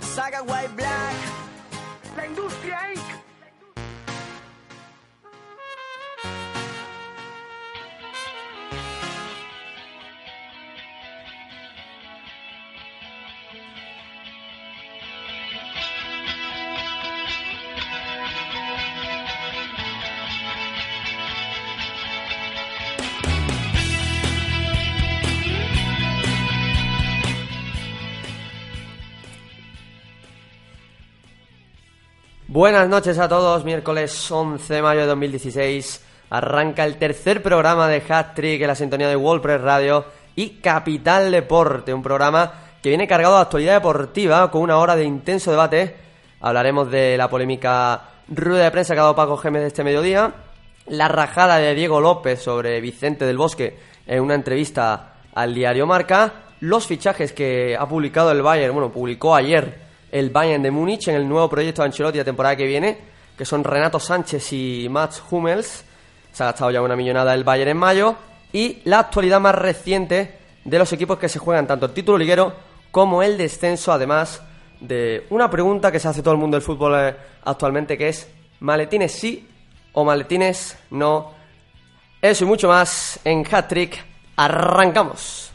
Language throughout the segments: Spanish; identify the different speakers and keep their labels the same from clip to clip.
Speaker 1: Saga White Black,
Speaker 2: La Industria Inc.
Speaker 3: Buenas noches a todos, miércoles 11 de mayo de 2016 arranca el tercer programa de Hat Trick en la sintonía de WordPress Radio y Capital Deporte, un programa que viene cargado de actualidad deportiva con una hora de intenso debate. Hablaremos de la polémica rueda de prensa que ha dado Paco Gémez este mediodía, la rajada de Diego López sobre Vicente del Bosque en una entrevista al diario Marca, los fichajes que ha publicado el Bayern, bueno, publicó ayer el Bayern de Múnich en el nuevo proyecto de Ancelotti la temporada que viene, que son Renato Sánchez y Mats Hummels. Se ha gastado ya una millonada el Bayern en mayo. Y la actualidad más reciente de los equipos que se juegan tanto el título liguero como el descenso, además de una pregunta que se hace todo el mundo del fútbol eh, actualmente, que es ¿maletines sí o maletines no? Eso y mucho más en Hat Trick. Arrancamos.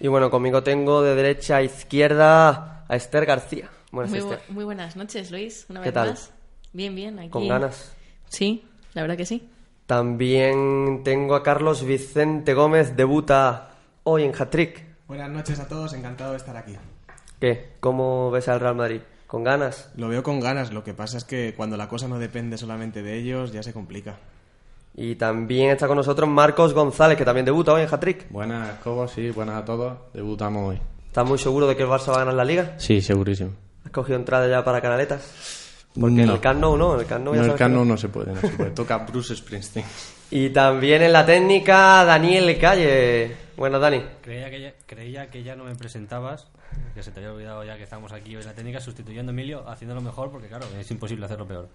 Speaker 3: Y bueno, conmigo tengo de derecha a izquierda a Esther García. Buenas,
Speaker 4: Muy, bu-
Speaker 3: Esther.
Speaker 4: muy buenas noches, Luis. Una
Speaker 3: ¿Qué
Speaker 4: vez
Speaker 3: tal?
Speaker 4: más. Bien, bien. Aquí.
Speaker 3: Con ganas.
Speaker 4: Sí, la verdad que sí.
Speaker 3: También tengo a Carlos Vicente Gómez, debuta hoy en Hat-Trick.
Speaker 5: Buenas noches a todos, encantado de estar aquí.
Speaker 3: ¿Qué? ¿Cómo ves al Real Madrid? ¿Con ganas?
Speaker 5: Lo veo con ganas, lo que pasa es que cuando la cosa no depende solamente de ellos, ya se complica.
Speaker 3: Y también está con nosotros Marcos González, que también debuta hoy en Hat-Trick.
Speaker 6: Buenas, Cobos, sí, buenas a todos. Debutamos hoy.
Speaker 3: ¿Estás muy seguro de que el Barça va a ganar la Liga?
Speaker 6: Sí, segurísimo.
Speaker 3: ¿Has cogido entrada ya para Canaletas? Porque en el Camp Nou no, en el Camp Nou ya
Speaker 6: No, el Camp
Speaker 3: no.
Speaker 6: No se puede, no se puede. Toca Bruce Springsteen.
Speaker 3: Y también en la técnica, Daniel Calle. Buenas, Dani.
Speaker 7: Creía que, ya, creía que ya no me presentabas, que se te había olvidado ya que estamos aquí hoy en la técnica, sustituyendo a Emilio, haciéndolo mejor, porque claro, es imposible hacerlo peor.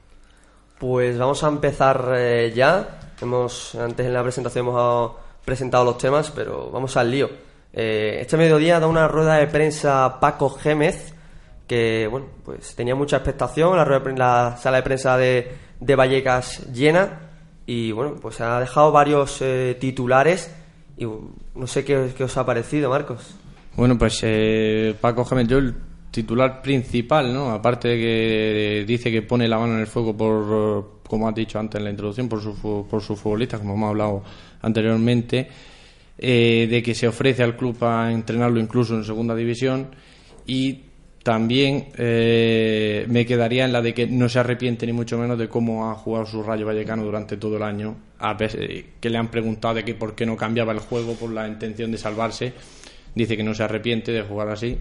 Speaker 3: Pues vamos a empezar eh, ya. Hemos antes en la presentación hemos presentado los temas, pero vamos al lío. Eh, este mediodía da una rueda de prensa Paco Gémez, que bueno, pues tenía mucha expectación, la, rueda la sala de prensa de, Vallecas llena y bueno, pues ha dejado varios eh, titulares y no sé qué, os ha parecido, Marcos.
Speaker 6: Bueno, pues eh, Paco Gémez, yo titular principal, ¿no? Aparte de que dice que pone la mano en el fuego por, como has dicho antes en la introducción, por su, por sus futbolistas, como hemos hablado anteriormente, eh, de que se ofrece al club a entrenarlo incluso en segunda división. Y también eh, me quedaría en la de que no se arrepiente ni mucho menos de cómo ha jugado su Rayo Vallecano durante todo el año, a pesar- que le han preguntado de que por qué no cambiaba el juego por la intención de salvarse, dice que no se arrepiente de jugar así,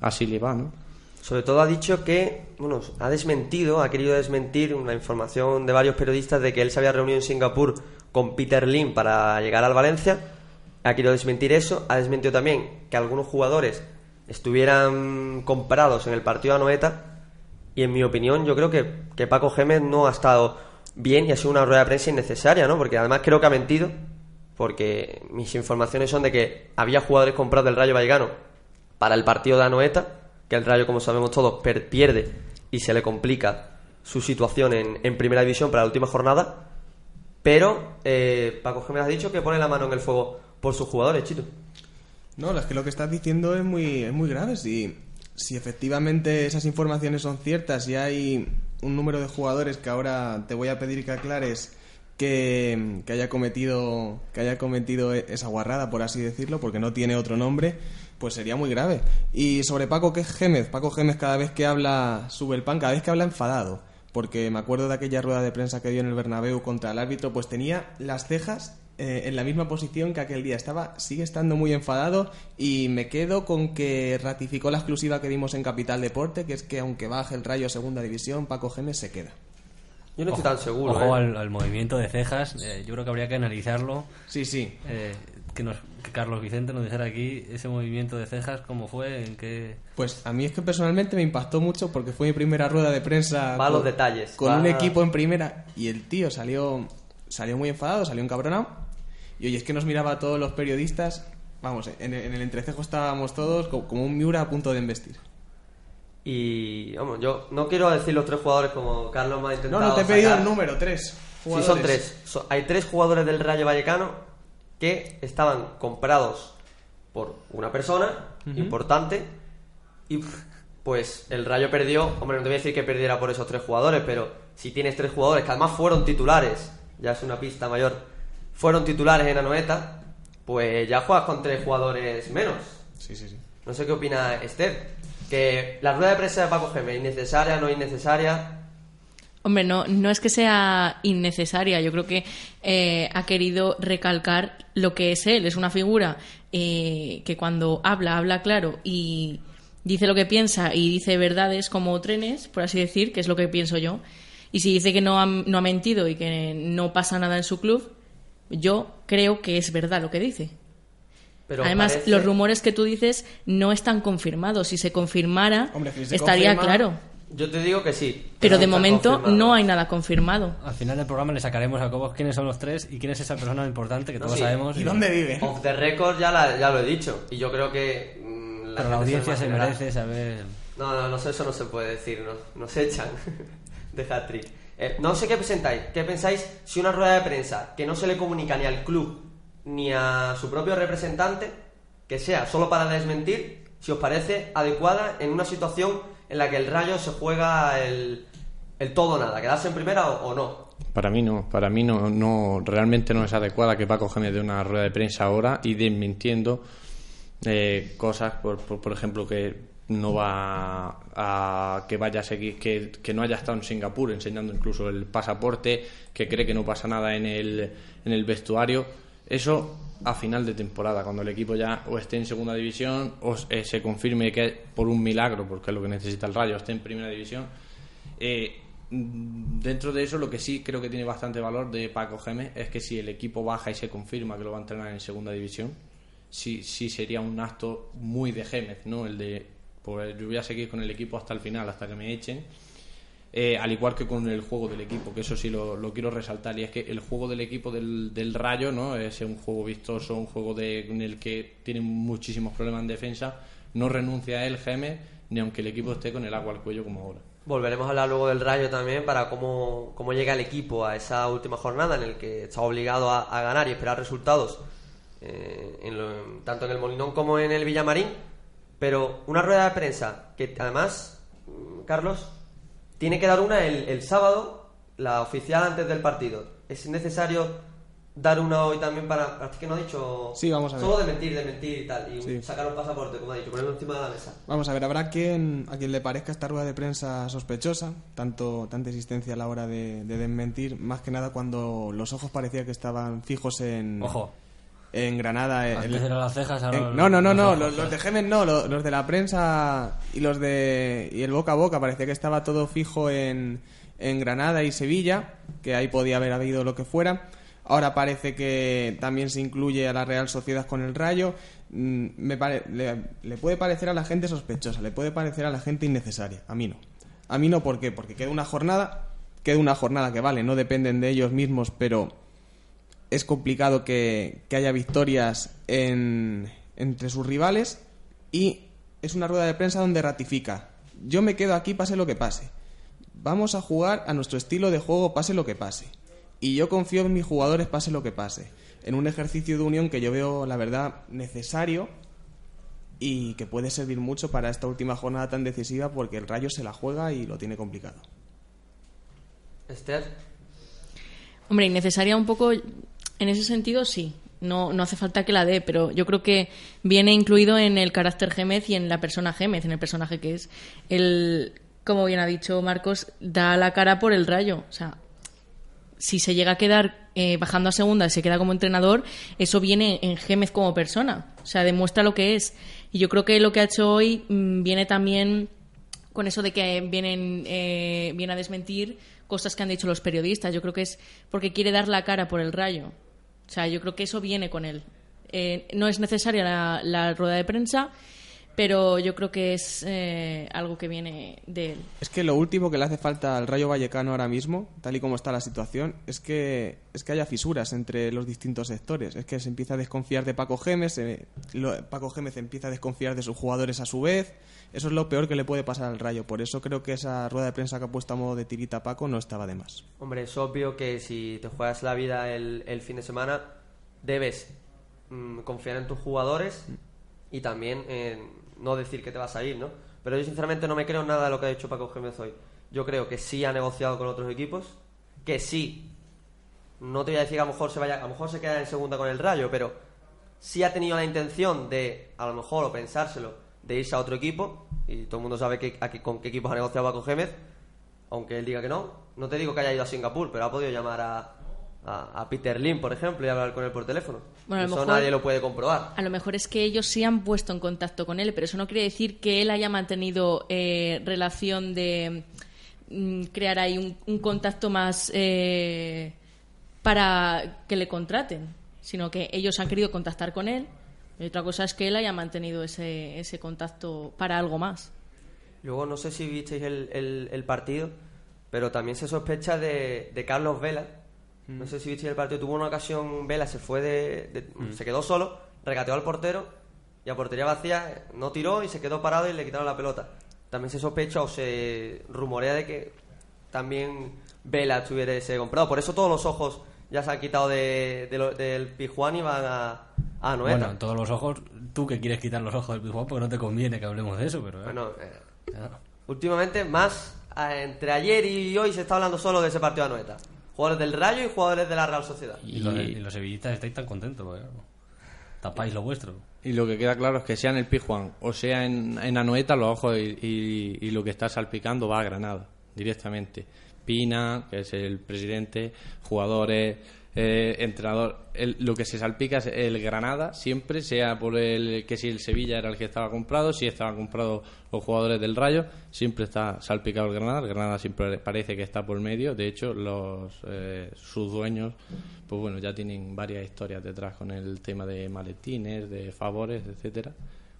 Speaker 6: así le va, ¿no?
Speaker 3: Sobre todo ha dicho que, bueno, ha desmentido, ha querido desmentir una información de varios periodistas de que él se había reunido en Singapur con Peter Lim para llegar al Valencia. Ha querido desmentir eso. Ha desmentido también que algunos jugadores estuvieran comprados en el partido de Anoeta. Y en mi opinión, yo creo que, que Paco Gémez no ha estado bien y ha sido una rueda de prensa innecesaria, ¿no? Porque además creo que ha mentido. Porque mis informaciones son de que había jugadores comprados del Rayo Vallecano para el partido de Anoeta, que el Rayo, como sabemos todos, pierde y se le complica su situación en, en primera división para la última jornada. Pero eh, Paco Gémez ha dicho que pone la mano en el fuego por sus jugadores, Chito.
Speaker 5: No, es que lo que estás diciendo es muy, es muy grave. Si, si efectivamente esas informaciones son ciertas y hay un número de jugadores que ahora te voy a pedir que aclares que, que haya cometido que haya cometido e- esa guarrada, por así decirlo, porque no tiene otro nombre, pues sería muy grave. Y sobre Paco que Gémez, Paco Gémez cada vez que habla sube el pan, cada vez que habla enfadado, porque me acuerdo de aquella rueda de prensa que dio en el Bernabéu contra el árbitro, pues tenía las cejas eh, en la misma posición que aquel día. Estaba, sigue estando muy enfadado y me quedo con que ratificó la exclusiva que vimos en Capital Deporte, que es que aunque baje el Rayo a Segunda División, Paco Gémez se queda.
Speaker 3: Yo no estoy tan seguro.
Speaker 7: Ojo
Speaker 3: ¿eh?
Speaker 7: al, al movimiento de cejas. eh, yo creo que habría que analizarlo.
Speaker 5: Sí, sí.
Speaker 7: eh, que, nos, que Carlos Vicente nos dijera aquí ese movimiento de cejas, cómo fue, en qué...
Speaker 5: Pues a mí es que personalmente me impactó mucho porque fue mi primera rueda de prensa
Speaker 3: Va a los
Speaker 5: con,
Speaker 3: detalles,
Speaker 5: con
Speaker 3: va-
Speaker 5: un equipo en primera y el tío salió salió muy enfadado, salió encabronado y oye, es que nos miraba a todos los periodistas, vamos, en, en el entrecejo estábamos todos co- como un Miura a punto de embestir.
Speaker 3: Y, vamos, yo no quiero decir los tres jugadores como Carlos me ha
Speaker 5: No,
Speaker 3: intentado
Speaker 5: no te he pedido
Speaker 3: sacar.
Speaker 5: el número, tres.
Speaker 3: Sí, son tres. Hay tres jugadores del Rayo Vallecano que estaban comprados por una persona importante y pues el Rayo perdió, hombre, no te voy a decir que perdiera por esos tres jugadores, pero si tienes tres jugadores que además fueron titulares, ya es una pista mayor, fueron titulares en Anoeta, pues ya juegas con tres jugadores menos.
Speaker 5: Sí, sí, sí.
Speaker 3: No sé qué opina Esther. Que la rueda de prensa de Paco Gémez, innecesaria, no innecesaria.
Speaker 4: Hombre, no, no es que sea innecesaria. Yo creo que eh, ha querido recalcar lo que es él. Es una figura eh, que cuando habla, habla claro y dice lo que piensa y dice verdades como trenes, por así decir, que es lo que pienso yo. Y si dice que no ha, no ha mentido y que no pasa nada en su club, yo creo que es verdad lo que dice.
Speaker 3: Pero
Speaker 4: Además,
Speaker 3: parece-
Speaker 4: los rumores que tú dices no están confirmados. Si se confirmara,
Speaker 5: Hombre, si se
Speaker 4: estaría
Speaker 5: confirma-
Speaker 4: claro.
Speaker 3: Yo te digo que sí.
Speaker 4: Pero de momento
Speaker 3: confirmado.
Speaker 4: no hay nada confirmado.
Speaker 7: Al final del programa le sacaremos a Cobos quiénes son los tres y quién es esa persona importante que
Speaker 3: No,
Speaker 7: todos
Speaker 3: sí.
Speaker 7: sabemos.
Speaker 5: ¿Y dónde vive?
Speaker 3: Off the record ya, la- ya lo he dicho. Y yo creo que. mm,
Speaker 7: Pero la audiencia se merece saber...
Speaker 3: No, no, no sé, eso no se puede decir. Nos, nos echan de hat-trick. Eh, no sé qué pensáis. ¿Qué pensáis si una rueda de prensa que no se le comunica ni al club ni a su propio representante, que sea solo para desmentir, si os parece adecuada en una situación en la que el rayo se juega el, todo nada, quedarse en primera o, no?
Speaker 6: Para mí no, para mí no, no, realmente no es adecuada que Paco Gémez dé una rueda de prensa ahora y desmintiendo eh, cosas, por, por, por ejemplo, que no va a que vaya a seguir, que, que no haya estado en Singapur enseñando incluso el pasaporte, que cree que no pasa nada en el, en el vestuario. Eso a final de temporada, cuando el equipo ya o esté en segunda división o eh, se confirme que por un milagro, porque es lo que necesita el Rayo, esté en primera división. Eh, dentro de eso, lo que sí creo que tiene bastante valor de Paco Gémez es que si el equipo baja y se confirma que lo va a entrenar en segunda división, sí, sí sería un acto muy de Gémez, ¿no? El de, pues yo voy a seguir con el equipo hasta el final, hasta que me echen. Eh, al igual que con el juego del equipo, que eso sí lo, quiero resaltar, y es que el juego del equipo del, del Rayo no es un juego vistoso, un juego de, en el que tienen muchísimos problemas en defensa, no renuncia a él Gémez, ni aunque el equipo esté con el agua al cuello como ahora.
Speaker 3: Volveremos a hablar luego del Rayo también para cómo, cómo llega el equipo a esa última jornada en el que está obligado a, a ganar y esperar resultados, eh, en lo- tanto en el Molinón como en el Villamarín. Pero una rueda de prensa que además, mm, Carlos, tiene que dar una el, el sábado, la oficial antes del partido. ¿Es necesario dar una hoy también para... ¿A ti que no ha dicho?
Speaker 5: Sí, vamos a ver.
Speaker 3: Solo de mentir, de mentir y tal. Y
Speaker 5: Sí.
Speaker 3: sacar un pasaporte, como ha dicho, ponerlo encima de la mesa.
Speaker 5: Vamos a ver, habrá quien a quien le parezca esta rueda de prensa sospechosa, tanto tanta existencia a la hora de, de desmentir, más que nada cuando los ojos parecía que estaban fijos en
Speaker 7: Ojo,
Speaker 5: en Granada. eh,
Speaker 7: antes
Speaker 5: el-
Speaker 7: eran las cejas, ahora
Speaker 5: en-
Speaker 7: los-
Speaker 5: no, no, no,
Speaker 7: los
Speaker 5: no, los, los de Gémez no, los, los de la prensa y los de y el boca a boca parecía que estaba todo fijo en, en Granada y Sevilla, que ahí podía haber habido lo que fuera. Ahora parece que también se incluye a la Real Sociedad con el Rayo. Mm, Me pare- le, le puede parecer a la gente sospechosa, le puede parecer a la gente innecesaria. A mí no. A mí no, ¿por qué? Porque queda una jornada, queda una jornada que vale, no dependen de ellos mismos, pero es complicado que, que haya victorias en- entre sus rivales y es una rueda de prensa donde ratifica. Yo me quedo aquí pase lo que pase. Vamos a jugar a nuestro estilo de juego pase lo que pase. Y yo confío en mis jugadores pase lo que pase. En un ejercicio de unión que yo veo, la verdad, necesario y que puede servir mucho para esta última jornada tan decisiva porque el Rayo se la juega y lo tiene complicado.
Speaker 3: Esther,
Speaker 4: Hombre, innecesaria un poco, en ese sentido sí. No, no hace falta que la dé, pero yo creo que viene incluido en el carácter Gémez y en la persona Gémez, en el personaje que es. El, como bien ha dicho Marcos, da la cara por el rayo. O sea, si se llega a quedar eh, bajando a segunda y se queda como entrenador, eso viene en Gémez como persona. O sea, demuestra lo que es. Y yo creo que lo que ha hecho hoy mm, viene también con eso de que vienen eh, viene a desmentir cosas que han dicho los periodistas. Yo creo que es porque quiere dar la cara por el rayo. O sea, yo creo que eso viene con él. Eh, no es necesaria la, la rueda de prensa, pero yo creo que es eh, algo que viene de él.
Speaker 5: Es que lo último que le hace falta al Rayo Vallecano ahora mismo, tal y como está la situación, es que es que haya fisuras entre los distintos sectores. Es que se empieza a desconfiar de Paco Gémez, eh, lo- Paco Gémez empieza a desconfiar de sus jugadores a su vez. Eso es lo peor que le puede pasar al Rayo. Por eso creo que esa rueda de prensa que ha puesto a modo de tirita a Paco no estaba de más.
Speaker 3: hombre, es obvio que si te juegas la vida el, el fin de semana, debes mm, confiar en tus jugadores y también en no decir que te vas a ir, ¿no? Pero yo sinceramente no me creo nada de lo que ha dicho Paco Gémez hoy. Yo creo que sí ha negociado con otros equipos, que sí. No te voy a decir que a lo mejor se vaya, a lo mejor se queda en segunda con el Rayo, pero sí ha tenido la intención de, a lo mejor, o pensárselo, de irse a otro equipo, y todo el mundo sabe que, con qué equipos ha negociado Paco Gémez, aunque él diga que no. No te digo que haya ido a Singapur, pero ha podido llamar a, a, a Peter Lim, por ejemplo, y hablar con él por teléfono.
Speaker 4: Bueno, a lo
Speaker 3: Eso
Speaker 4: mejor-
Speaker 3: nadie lo puede comprobar.
Speaker 4: A lo mejor es que ellos sí han puesto en contacto con él, pero eso no quiere decir que él haya mantenido eh, relación de mm, crear ahí un, un contacto más eh, para que le contraten, sino que ellos han querido contactar con él. Y otra cosa es que él haya mantenido ese, ese contacto para algo más.
Speaker 3: Luego, no sé si visteis el, el- el partido, pero también se sospecha de, de Carlos Vela. No sé si visteis el partido. Tuvo una ocasión, Vela se fue de. de- Se quedó solo, regateó al portero y a portería vacía no tiró y se quedó parado y le quitaron la pelota. También se sospecha o se rumorea de que también Vela estuviese comprado. Por eso todos los ojos ya se han quitado de, de lo- del Pijuán y van a, a Anoeta.
Speaker 7: Bueno, todos los ojos, tú que quieres quitar los ojos del Pizjuán porque no te conviene que hablemos de eso, pero... ¿eh?
Speaker 3: Bueno, eh. Últimamente, más eh, entre ayer y hoy se está hablando solo de ese partido de Anoeta. Jugadores del Rayo y jugadores de la Real Sociedad.
Speaker 7: Y, los, y los sevillistas estáis tan contentos, porque, claro, tapáis lo vuestro.
Speaker 6: Y lo que queda claro es que sea en el Pijuán o sea en, en Anoeta, los ojos y, y- y lo que está salpicando va a Granada, directamente. Pina, que es el presidente, jugadores, eh, entrenador. El- lo que se salpica es el Granada, siempre, sea por el que si el Sevilla era el que estaba comprado, si estaban comprados los jugadores del Rayo, siempre está salpicado el Granada. El Granada siempre parece que está por medio. De hecho, los eh, sus dueños, pues bueno, ya tienen varias historias detrás con el tema de maletines, de favores, etcétera.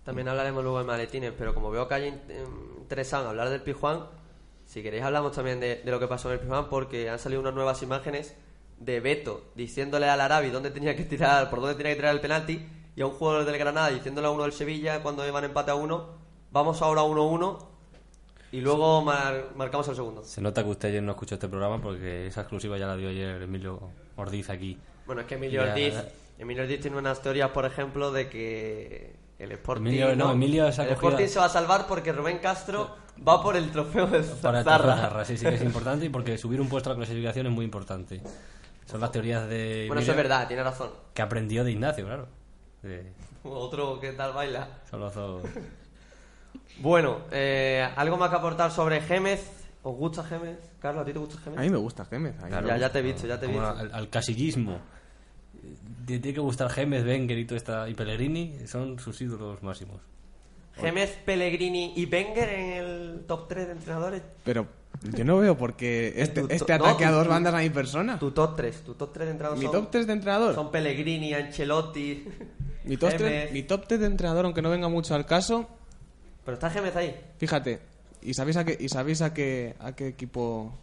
Speaker 3: También hablaremos luego de maletines, pero como veo que hay in- em, interesado en hablar del Pijuán, si queréis hablamos también de, de lo que pasó en el Pijuán, porque han salido unas nuevas imágenes de Beto diciéndole al Arabi dónde tenía que tirar, por dónde tenía que tirar el penalti, y a un jugador del Granada diciéndole a uno del Sevilla cuando iban empate a uno, vamos ahora a 1-1 y luego mar- marcamos el segundo.
Speaker 7: Se nota que usted ayer no escuchó este programa porque esa exclusiva ya la dio ayer Emilio Ordiz aquí.
Speaker 3: Bueno, es que Emilio
Speaker 7: Ya,
Speaker 3: Ortiz. Emilio Ortiz tiene unas teorías, por ejemplo, de que el Sporting,
Speaker 7: Emilio- no, Emilio se ha
Speaker 3: el
Speaker 7: cogido-
Speaker 3: Sporting se va a salvar porque Rubén Castro va por el trofeo de
Speaker 7: Para
Speaker 3: Zarra.
Speaker 7: Zarra, sí, sí que es importante y porque subir un puesto a la clasificación es muy importante. Son las teorías de
Speaker 3: Bueno, eso es verdad, tiene razón.
Speaker 7: que aprendió de Ignacio, claro. De
Speaker 3: Otro que tal baila.
Speaker 7: Solozo.
Speaker 3: Bueno, eh, ¿algo más que aportar sobre Gémez? ¿Os gusta Gémez? Carlos, ¿a ti te gusta Gémez?
Speaker 5: A mí me gusta Gémez. a mí me
Speaker 3: ya, ya te he visto, ya te he visto.
Speaker 7: al, al casillismo. Te tiene que gustar Gémez, Wenger y, toda esta, y Pellegrini, son sus ídolos máximos.
Speaker 3: Gémez, Pellegrini y Wenger en el top 3 de entrenadores.
Speaker 5: Pero yo no veo por qué este,
Speaker 3: Tu-
Speaker 5: este
Speaker 3: no,
Speaker 5: ataque a dos bandas a mi persona.
Speaker 3: Tu top 3, tu top 3 de entrenadores
Speaker 5: Mi
Speaker 3: son,
Speaker 5: top 3 de entrenador.
Speaker 3: son Pellegrini, Ancelotti,
Speaker 5: Mi top, 3,
Speaker 3: Gémez.
Speaker 5: mi top 3 de entrenador, aunque no venga mucho al caso,
Speaker 3: Pero está Gémez ahí.
Speaker 5: fíjate, ¿y sabéis a qué, y sabéis a qué, a qué equipo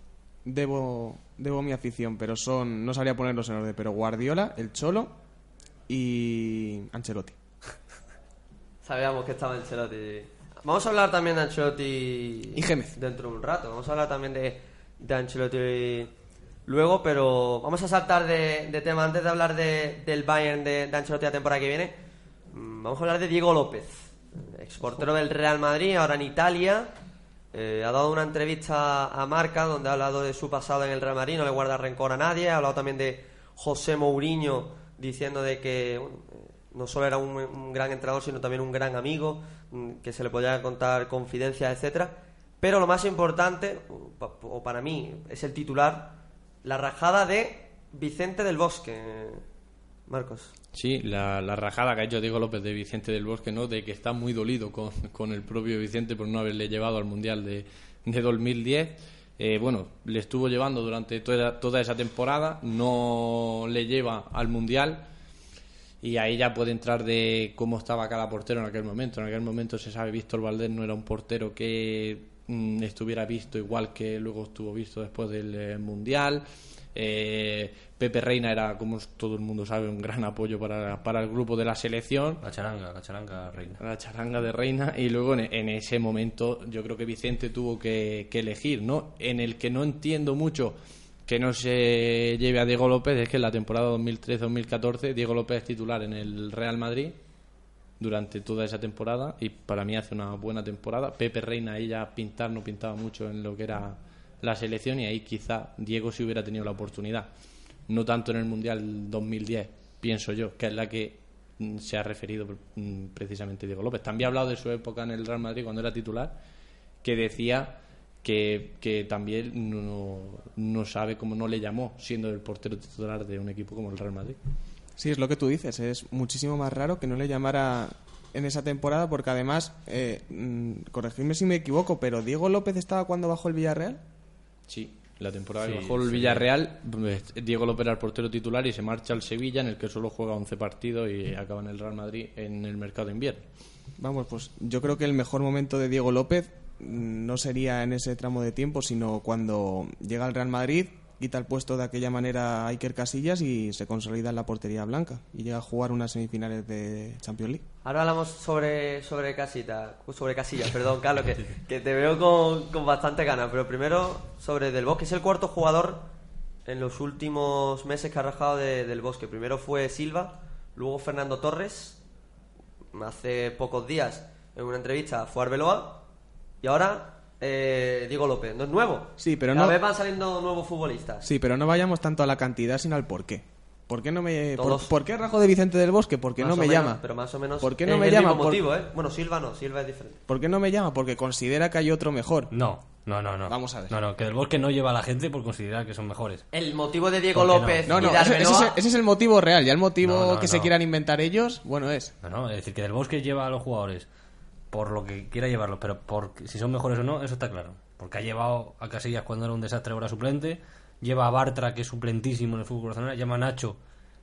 Speaker 5: debo, debo mi afición? Pero son, no sabría ponerlos en orden, pero Guardiola, el Cholo y Ancelotti.
Speaker 3: Sabíamos que estaba Ancelotti. Vamos a hablar también de Ancelotti
Speaker 5: Y Gémez.
Speaker 3: dentro de un rato. Vamos a hablar también de, de Ancelotti luego, pero vamos a saltar de, de tema antes de hablar de- del Bayern de, de Ancelotti la temporada que viene. mm, Vamos a hablar de Diego López. exportero del Real Madrid, ahora en Italia. Eh, ha dado una entrevista a Marca donde ha hablado de su pasado en el Real Madrid, no le guarda rencor a nadie. Ha hablado también de José Mourinho diciendo de que bueno, no solo era un, gran entrenador, sino también un gran amigo, mm, que se le podía contar confidencias, etcétera. Pero lo más importante, o para mí, es el titular, la rajada de Vicente del Bosque. Marcos.
Speaker 6: Sí, la, la rajada que ha hecho Diego López de Vicente del Bosque, ¿no? De que está muy dolido con, con el propio Vicente por no haberle llevado al Mundial de, de 2010. Eh, bueno, le estuvo llevando durante toda, toda esa temporada, no le lleva al Mundial y ahí ya puede entrar de cómo estaba cada portero en aquel momento. En aquel momento se sabe, Víctor Valdés no era un portero que mm, estuviera visto igual que luego estuvo visto después del eh, Mundial. Eh, Pepe Reina era, como todo el mundo sabe, un gran apoyo para, para el grupo de la selección
Speaker 7: La charanga, la charanga reina.
Speaker 6: la charanga de Reina y luego en, en ese momento yo creo que Vicente tuvo que, que elegir, ¿no? En el que no entiendo mucho que no se lleve a Diego López es que en la temporada 2013-2014 Diego López es titular en el Real Madrid durante toda esa temporada y para mí hace una buena temporada. Pepe Reina ahí ya pintar no pintaba mucho en lo que era la selección y ahí quizá Diego si hubiera tenido la oportunidad. No tanto en el Mundial 2010, pienso yo, que es la que mm, se ha referido mm, precisamente Diego López. También ha hablado de su época en el Real Madrid cuando era titular, que decía que, que también no, no sabe cómo no le llamó siendo el portero titular de un equipo como el Real Madrid.
Speaker 5: Sí, es lo que tú dices. Es muchísimo más raro que no le llamara en esa temporada porque además, eh, mm, corregidme si me equivoco, pero Diego López estaba cuando bajó el Villarreal.
Speaker 6: Sí, la temporada
Speaker 7: Sí,
Speaker 6: que bajó el
Speaker 7: sí.
Speaker 6: Villarreal, pues, Diego López era el portero titular y se marcha al Sevilla, en el que solo juega 11 partidos y acaba en el Real Madrid en el mercado de invierno.
Speaker 5: Vamos, pues yo creo que el mejor momento de Diego López no sería en ese tramo de tiempo, sino cuando llega al Real Madrid, quita el puesto de aquella manera a Iker Casillas y se consolida en la portería blanca y llega a jugar unas semifinales de Champions League.
Speaker 3: Ahora hablamos sobre, sobre casita, sobre casillas, perdón, Carlos, que, que te veo con, con bastante ganas. Pero primero sobre Del Bosque, es el cuarto jugador en los últimos meses que ha rajado de- Del Bosque. Primero fue Silva, luego Fernando Torres, hace pocos días en una entrevista fue Arbeloa y ahora eh, Diego López. No es nuevo.
Speaker 5: Sí, pero
Speaker 3: Cada
Speaker 5: no-
Speaker 3: vez van saliendo nuevos futbolistas.
Speaker 5: Sí, pero no vayamos tanto a la cantidad, sino al por qué. ¿Por qué no me por,
Speaker 3: Todos.
Speaker 5: por qué rajo de Vicente del Bosque? Porque
Speaker 3: Más
Speaker 5: no me
Speaker 3: menos,
Speaker 5: llama.
Speaker 3: Pero más o menos.
Speaker 5: ¿Por qué
Speaker 3: es
Speaker 5: no me
Speaker 3: el
Speaker 5: llama?
Speaker 3: mismo
Speaker 5: Por-
Speaker 3: motivo, ¿eh? Bueno, Silva no, Silva es diferente.
Speaker 5: ¿Por qué no me llama? Porque considera que hay otro mejor.
Speaker 7: No, no, no, no.
Speaker 5: Vamos a ver.
Speaker 7: No, no, que del bosque no lleva a la gente por considerar que son mejores.
Speaker 3: El motivo de Diego
Speaker 7: ¿Por qué no?
Speaker 3: López
Speaker 5: No,
Speaker 3: y
Speaker 5: no,
Speaker 3: de
Speaker 5: ese, ese es,
Speaker 3: Arbeloa-
Speaker 5: ese es el motivo real. Ya el motivo
Speaker 7: No, no,
Speaker 5: que se
Speaker 7: no.
Speaker 5: quieran inventar ellos, bueno, es.
Speaker 7: No, no, es decir, que del bosque lleva a los jugadores por lo que quiera llevarlos, pero por si son mejores o no, eso está claro. Porque ha llevado a Casillas cuando era un desastre, ahora suplente. Lleva a Bartra, que es suplentísimo en el fútbol Barcelona. Lleva a Nacho,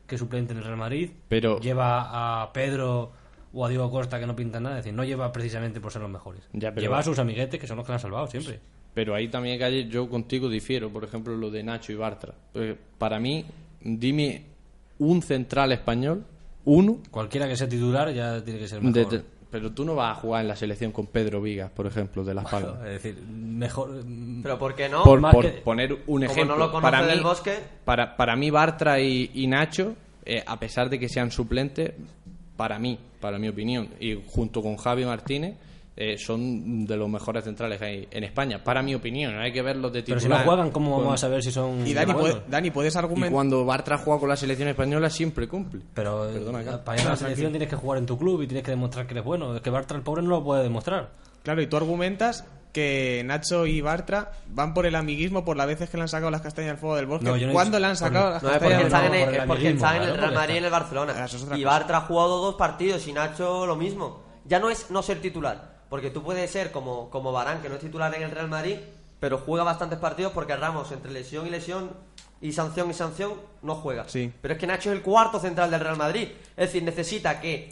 Speaker 7: que es suplente en el Real Madrid.
Speaker 6: Pero-
Speaker 7: Lleva a Pedro o a Diego Costa, que no pintan nada. Es decir, no lleva precisamente por ser los mejores.
Speaker 6: Ya, pero-
Speaker 7: Lleva a sus amiguetes, que son los que han salvado siempre.
Speaker 6: Pero ahí también Calle, yo contigo difiero, por ejemplo, lo de Nacho y Bartra. Eh, para mí, dime un central español, uno,
Speaker 7: Cualquiera que sea titular ya tiene que ser mejor.
Speaker 6: de- pero tú no vas a jugar en la selección con Pedro Vigas, por ejemplo, de Las Palmas.
Speaker 7: Es decir, mejor.
Speaker 3: Pero ¿por qué no?
Speaker 6: por
Speaker 7: más
Speaker 6: por
Speaker 7: que-
Speaker 6: poner un
Speaker 3: Como
Speaker 6: ejemplo.
Speaker 3: no lo conoce
Speaker 6: para
Speaker 3: del
Speaker 6: mí,
Speaker 3: Bosque.
Speaker 6: Para, para mí, Bartra y, y Nacho, eh, a pesar de que sean suplentes, para mí, para mi opinión, y junto con Javi Martínez, eh, son de los mejores centrales que hay en España. Para mi opinión, hay que verlos de
Speaker 7: Pero
Speaker 6: titular.
Speaker 7: si no juegan, ¿cómo vamos a saber si son.
Speaker 5: Y Dani, puede- Dani ¿puedes
Speaker 6: Y
Speaker 5: argumentar?
Speaker 6: cuando Bartra juega con la selección española siempre cumple.
Speaker 7: Pero eh,
Speaker 6: Perdona,
Speaker 7: para ir a la selección tienes que jugar en tu club y tienes que demostrar que eres bueno. Es que Bartra, el pobre, no lo puede demostrar.
Speaker 5: Claro, y tú argumentas que Nacho y Bartra van por el amiguismo por las veces que le han sacado las castañas al fuego del bosque.
Speaker 7: No,
Speaker 5: ¿Cuándo
Speaker 7: dicho-
Speaker 5: le han sacado
Speaker 7: por-
Speaker 5: las
Speaker 3: No,
Speaker 5: castañas
Speaker 3: porque
Speaker 5: del
Speaker 3: están en
Speaker 7: por
Speaker 3: el,
Speaker 7: el
Speaker 3: es porque están en el Real Madrid y en el Barcelona. Y
Speaker 5: cosa.
Speaker 3: Bartra ha jugado dos partidos y Nacho lo mismo. Ya no es no ser titular, porque tú puedes ser como, como Barán, que no es titular en el Real Madrid, pero juega bastantes partidos porque Ramos, entre lesión y lesión y sanción y sanción, no juega.
Speaker 5: Sí.
Speaker 3: Pero es que Nacho es el cuarto central del Real Madrid. Es decir, necesita que,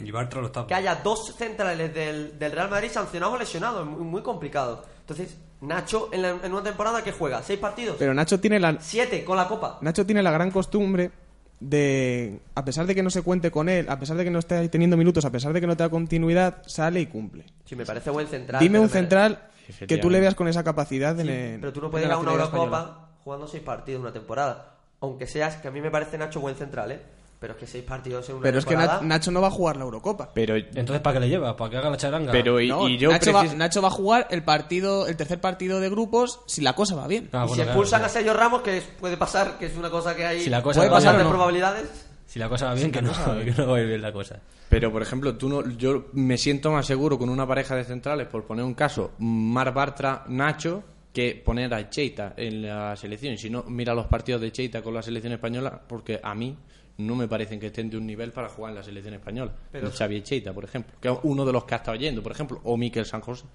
Speaker 3: que haya dos centrales del, del Real Madrid sancionados o lesionados. Es muy, muy complicado. Entonces, Nacho en, la- en una temporada que juega seis partidos,
Speaker 5: Pero Nacho tiene la,
Speaker 3: siete con la Copa.
Speaker 5: Nacho tiene la gran costumbre de, a pesar de que no se cuente con él, a pesar de que no esté teniendo minutos, a pesar de que no tenga continuidad, sale y cumple.
Speaker 3: Sí, me parece buen central.
Speaker 5: Dime un
Speaker 3: me-
Speaker 5: central que tú le veas con esa capacidad en
Speaker 3: Sí,
Speaker 5: el-
Speaker 3: pero tú no puedes ir a una Eurocopa
Speaker 5: española.
Speaker 3: jugando seis partidos en una temporada. Aunque seas, que a mí me parece Nacho buen central, ¿eh? Pero es que seis partidos en una
Speaker 5: Pero es que Nacho no va a jugar la Eurocopa.
Speaker 6: Pero,
Speaker 7: Entonces, ¿para qué le lleva? ¿Para que haga la charanga?
Speaker 6: pero y,
Speaker 5: No,
Speaker 6: y yo
Speaker 5: Nacho, va, Nacho va a jugar el partido, el tercer partido de grupos si la cosa va bien.
Speaker 7: Ah,
Speaker 3: y
Speaker 7: bueno,
Speaker 3: si
Speaker 7: claro,
Speaker 3: expulsan a Sergio Ramos, que puede pasar, que es una cosa que hay...
Speaker 7: Si la cosa
Speaker 3: puede
Speaker 7: va
Speaker 3: pasar
Speaker 7: bien
Speaker 3: de
Speaker 7: no.
Speaker 3: probabilidades.
Speaker 7: Si la cosa va bien, que no, que no va a ir bien la cosa.
Speaker 6: Pero, por ejemplo, tú no, yo me siento más seguro con una pareja de centrales, por poner un caso, Mar Bartra, Nacho, que poner a Cheita en la selección. Y si no, mira los partidos de Cheita con la selección española, porque a mí no me parecen que estén de un nivel para jugar en la selección española.
Speaker 3: Pero-
Speaker 6: el Xavi Cheita, por ejemplo, que es uno de los que ha estado yendo, por ejemplo, o Miquel San José.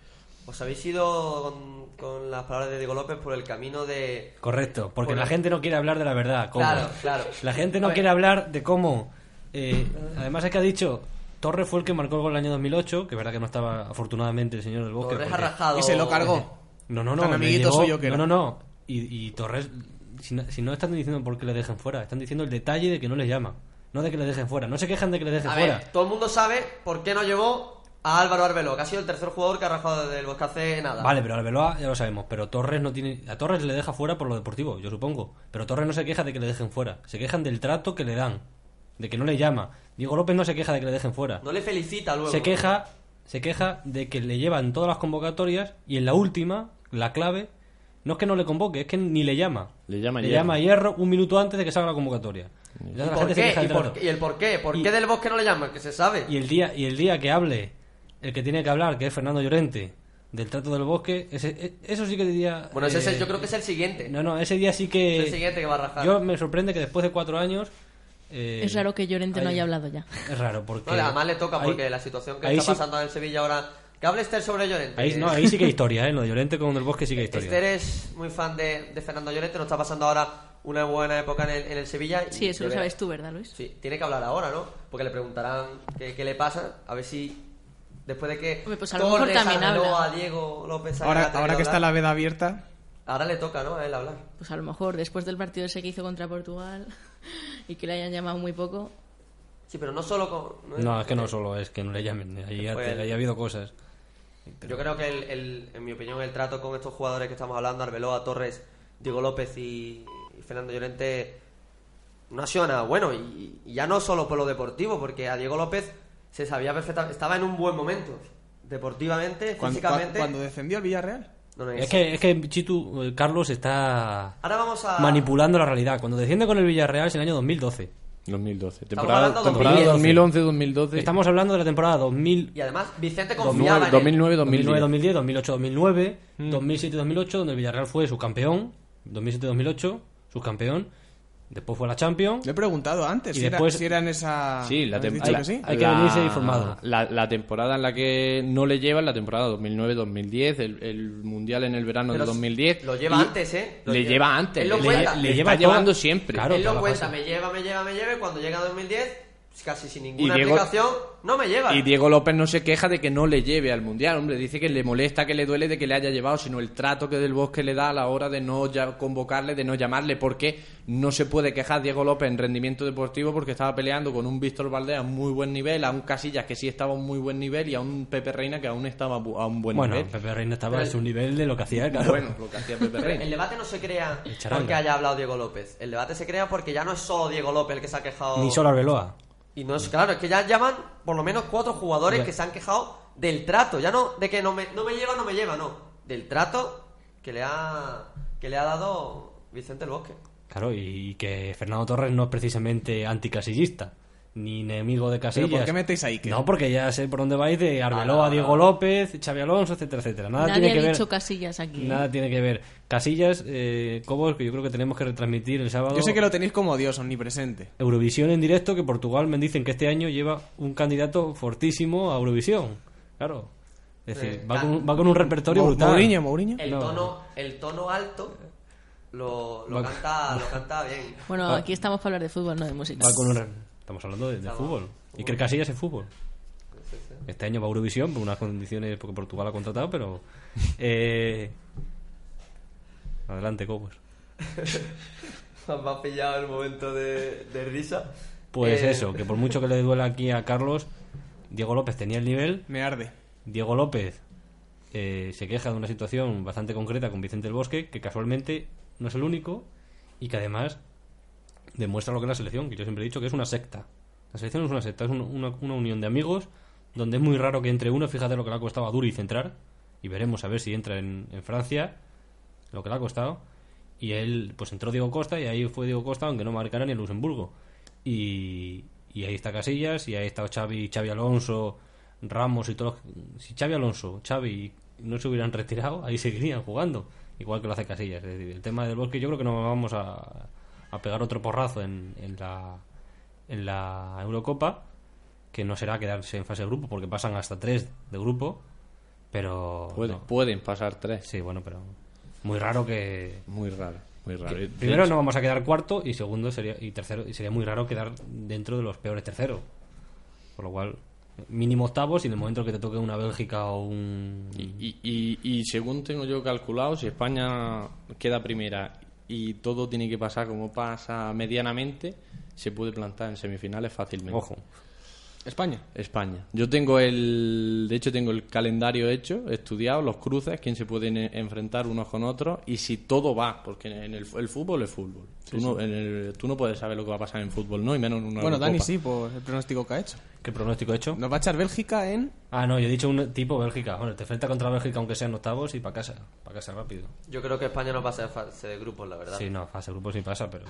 Speaker 3: Os habéis ido con, con las palabras de Diego López por el camino de...
Speaker 7: Correcto, porque
Speaker 3: Por
Speaker 7: la
Speaker 3: el-
Speaker 7: gente no quiere hablar de la verdad. ¿cómo?
Speaker 3: Claro, claro.
Speaker 7: La gente no quiere hablar de cómo. eh, además, es que ha dicho. Torres fue el que marcó el gol el año 2008, que es verdad que no estaba afortunadamente el señor del Bosque.
Speaker 3: Torres ha rajado...
Speaker 5: Y se lo cargó.
Speaker 7: No, no, no.
Speaker 5: Tan
Speaker 7: le
Speaker 5: amiguito
Speaker 7: llegó-
Speaker 5: suyo que
Speaker 7: no, no, no. Y, y Torres, si no, si no están diciendo por qué le dejen fuera, están diciendo el detalle de que no les llama. No de que le dejen fuera. No se quejan de que le dejen
Speaker 3: A
Speaker 7: fuera.
Speaker 3: ver, todo el mundo sabe por qué no llevó a Álvaro Arbeló, que ha sido el tercer jugador que ha rajado desde el Bosque hace nada.
Speaker 7: Vale, pero Arbeloa ya lo sabemos, pero Torres no tiene... A Torres le deja fuera por lo deportivo, yo supongo. Pero Torres no se queja de que le dejen fuera, se quejan del trato que le dan, de que no le llama. Diego López no se queja de que le dejen fuera.
Speaker 3: No le felicita luego.
Speaker 7: Se queja, se queja de que le llevan todas las convocatorias y en la última, la clave, no es que no le convoque, es que ni le llama.
Speaker 6: Le llama
Speaker 7: le
Speaker 6: Hierro.
Speaker 7: llama a Hierro un minuto antes de que salga la convocatoria.
Speaker 3: ¿Y
Speaker 7: Ya la
Speaker 3: por
Speaker 7: gente se
Speaker 3: qué?
Speaker 7: queja del
Speaker 3: ¿Y, por-
Speaker 7: trato.
Speaker 3: y el por qué? ¿Por
Speaker 7: Y-
Speaker 3: qué del Bosque no le llaman? Que se sabe.
Speaker 7: Y el día y el día que hable el que tiene que hablar, que es Fernando Llorente, del trato del bosque, ese, e- eso sí que diría...
Speaker 3: Bueno, ese es el-
Speaker 7: eh,
Speaker 3: yo creo que es el siguiente.
Speaker 7: No, no, ese día sí que...
Speaker 3: Es el siguiente que va a rajar.
Speaker 7: Yo me sorprende que después de cuatro años... eh,
Speaker 4: Es raro que Llorente no haya hablado ya.
Speaker 7: Es raro, porque...
Speaker 3: No, además le toca porque la situación que está
Speaker 7: sí-
Speaker 3: pasando en Sevilla ahora... Que hable Esther sobre Llorente.
Speaker 7: Ahí, no, ahí sí que hay historia, ¿eh? Lo de Llorente con el bosque sí que hay historia.
Speaker 3: Esther es muy fan de, de Fernando Llorente, nos está pasando ahora una buena época en el, en el Sevilla. y
Speaker 4: Sí, eso lo sabes tú, ¿verdad, Luis?
Speaker 3: Sí, tiene que hablar ahora, ¿no? Porque le preguntarán qué, qué le pasa, a ver si después de que
Speaker 4: Hombre, pues a lo mejor también
Speaker 3: Arbeloa,
Speaker 4: habla.
Speaker 3: Diego López
Speaker 5: Ahora,
Speaker 3: tenido
Speaker 5: ahora que está la veda abierta,
Speaker 3: ahora le toca, ¿no? A él hablar.
Speaker 4: Pues a lo mejor después del partido ese que hizo contra Portugal y que le hayan llamado muy poco.
Speaker 3: Sí, pero no solo con...
Speaker 7: No, es que no solo es que no le llamen, ahí ha, ahí ha habido cosas.
Speaker 3: Yo creo que, el, el- en mi opinión, el trato con estos jugadores que estamos hablando, Arbeloa, Torres, Diego López y, y Fernando Llorente, no ha sido nada bueno. Y, y ya no solo por lo deportivo, porque a Diego López se sabía perfectamente, estaba en un buen momento, deportivamente, físicamente.
Speaker 5: cuando descendió el Villarreal.
Speaker 3: No, no,
Speaker 7: Es que, es que Chitu, eh, Carlos está
Speaker 3: Ahora vamos a...
Speaker 7: manipulando la realidad. Cuando desciende con el Villarreal es en el año 2012.
Speaker 6: 2012.
Speaker 3: Estamos
Speaker 6: Temporada,
Speaker 3: hablando de
Speaker 6: temporada
Speaker 7: 2012.
Speaker 6: 2011-2012.
Speaker 7: Estamos hablando de la temporada 2000,
Speaker 3: Y además, Vicente confiaba
Speaker 6: 2009,
Speaker 3: en él.
Speaker 6: 2009,
Speaker 7: 2009,
Speaker 6: 2010.
Speaker 7: 2010, 2008, 2009, 2007, 2008, donde el Villarreal fue subcampeón. 2007, 2008, subcampeón. Después fue la Champions.
Speaker 5: Le he preguntado antes
Speaker 7: Y
Speaker 5: si,
Speaker 7: después-
Speaker 5: era, si era en esa...
Speaker 6: Sí, la
Speaker 5: ¿Habéis dicho
Speaker 6: temporada.
Speaker 5: que sí?
Speaker 7: Hay que venirse informado.
Speaker 6: La, la temporada en la que no le lleva es la temporada 2009-2010, el, el mundial en el verano
Speaker 3: Pero
Speaker 6: de 2010.
Speaker 3: lo lleva antes, ¿eh? Lo
Speaker 6: le
Speaker 3: lleva-
Speaker 6: lleva antes.
Speaker 3: Él lo
Speaker 6: le,
Speaker 3: cuenta.
Speaker 6: le
Speaker 7: Le
Speaker 6: está
Speaker 7: lleva
Speaker 6: llevando siempre.
Speaker 7: Claro.
Speaker 3: Él lo cuenta, me lleva, me lleva, me lleva, y cuando llega 2010, casi sin ninguna
Speaker 6: Diego-
Speaker 3: explicación, no me lleva.
Speaker 6: Y Diego López no se queja de que no le lleve al mundial, hombre, dice que le molesta, que le duele de que le haya llevado, sino el trato que del Bosque le da a la hora de no ya convocarle, de no llamarle, porque no se puede quejar Diego López en rendimiento deportivo porque estaba peleando con un Víctor Valdés a muy buen nivel, a un Casillas que sí estaba a un muy buen nivel y a un Pepe Reina que aún estaba a un buen
Speaker 7: Bueno,
Speaker 6: nivel.
Speaker 7: Pepe Reina estaba
Speaker 3: Pero-
Speaker 7: a su nivel de lo que hacía, claro.
Speaker 6: Bueno, lo que hacía Pepe Reina.
Speaker 3: el debate no se crea porque haya hablado Diego López. El debate se crea porque ya no es solo Diego López el que se ha quejado.
Speaker 7: Ni solo Arbeloa.
Speaker 3: Y no es claro, es que ya llaman por lo menos cuatro jugadores
Speaker 7: Ya.
Speaker 3: que se han quejado del trato. Ya no de que no me, no me lleva, no me lleva, no. Del trato que le ha, que le ha dado Vicente el Bosque.
Speaker 7: Claro, y que Fernando Torres no es precisamente anticasillista, ni enemigo de Casillas.
Speaker 5: ¿Pero por qué metéis a Iker?
Speaker 7: No, porque ya sé por dónde vais de Arbeloa,
Speaker 3: Ah, no,
Speaker 7: Diego. López, Xavi Alonso, etcétera, etcétera. Nada
Speaker 4: Nadie
Speaker 7: tiene
Speaker 4: ha
Speaker 7: que
Speaker 4: dicho
Speaker 7: ver.
Speaker 4: casillas aquí. ¿eh?
Speaker 7: Nada tiene que ver. Casillas, eh, Cobos, que yo creo que tenemos que retransmitir el sábado.
Speaker 5: Yo sé que lo tenéis como Dios, omnipresente.
Speaker 7: Eurovisión en directo, que Portugal me dicen que este año lleva un candidato fortísimo a Eurovisión. Claro. Es decir,
Speaker 3: Eh,
Speaker 7: va, con, un- va con un repertorio brutal.
Speaker 5: Mourinho, Mourinho.
Speaker 3: El
Speaker 7: No.
Speaker 3: tono, el tono alto lo, lo
Speaker 7: Va-
Speaker 3: canta, lo canta bien.
Speaker 4: Bueno,
Speaker 7: Va-
Speaker 4: aquí estamos para hablar de fútbol, no de música.
Speaker 7: Va con un re- Estamos hablando de, de
Speaker 3: Estamos-
Speaker 7: fútbol. Y que Casillas es fútbol. Este año va a Eurovisión por unas condiciones porque Portugal ha contratado, pero. eh, Adelante, Cobos.
Speaker 3: Me ha pillado el momento de, de risa.
Speaker 7: Pues
Speaker 3: Eh,
Speaker 7: eso, que por mucho que le duela aquí a Carlos, Diego López tenía el nivel.
Speaker 5: Me arde.
Speaker 7: Diego López eh, se queja de una situación bastante concreta con Vicente el Bosque, que casualmente no es el único y que además demuestra lo que es la selección, que yo siempre he dicho que es una secta. La selección es una secta, es un- una, una unión de amigos donde es muy raro que entre uno, fíjate lo que le ha costado a Duri centrar, y veremos a ver si entra en, en Francia, lo que le ha costado. Y él, pues entró Diego Costa, y ahí fue Diego Costa, aunque no marcara ni el Luxemburgo. Y, y ahí está Casillas, y ahí está Xavi, Xavi Alonso, Ramos y todos. los- Si Xavi Alonso, Xavi no se hubieran retirado, ahí seguirían jugando, igual que lo hace Casillas. Es decir, el tema del bosque, yo creo que no vamos a, a pegar otro porrazo en, en la, en la Eurocopa, que no será quedarse en fase de grupo, porque pasan hasta tres de grupo, pero.
Speaker 6: Pueden,
Speaker 7: no.
Speaker 6: pueden pasar tres.
Speaker 7: Sí, bueno, pero. Muy raro que.
Speaker 6: Muy raro, muy raro.
Speaker 7: que- primero no vamos a quedar cuarto y segundo sería y tercero y sería muy raro quedar dentro de los peores terceros por lo cual mínimo octavos y en el momento que te toque una Bélgica o un
Speaker 6: Y, y, y según tengo yo calculado, si España queda primera y todo tiene que pasar como pasa medianamente, se puede plantar en semifinales fácilmente.
Speaker 5: España.
Speaker 6: España. Yo tengo el, de hecho tengo el calendario hecho, estudiado, los cruces, quién se pueden enfrentar unos con otros y si todo va, porque en el, el fútbol es fútbol. tú, no, en el- tú no puedes saber lo que va a pasar en fútbol, ¿no? Y menos en una
Speaker 5: Bueno, Dani sí, por el pronóstico que ha hecho.
Speaker 7: ¿qué pronóstico he hecho?
Speaker 5: Nos va a echar Bélgica en...
Speaker 7: ah no yo he dicho un tipo Bélgica bueno te enfrenta contra Bélgica aunque sean octavos y para casa para casa rápido
Speaker 3: Yo creo que España no pasa de fase de grupos, la verdad.
Speaker 7: sí no fase de grupos sí pasa pero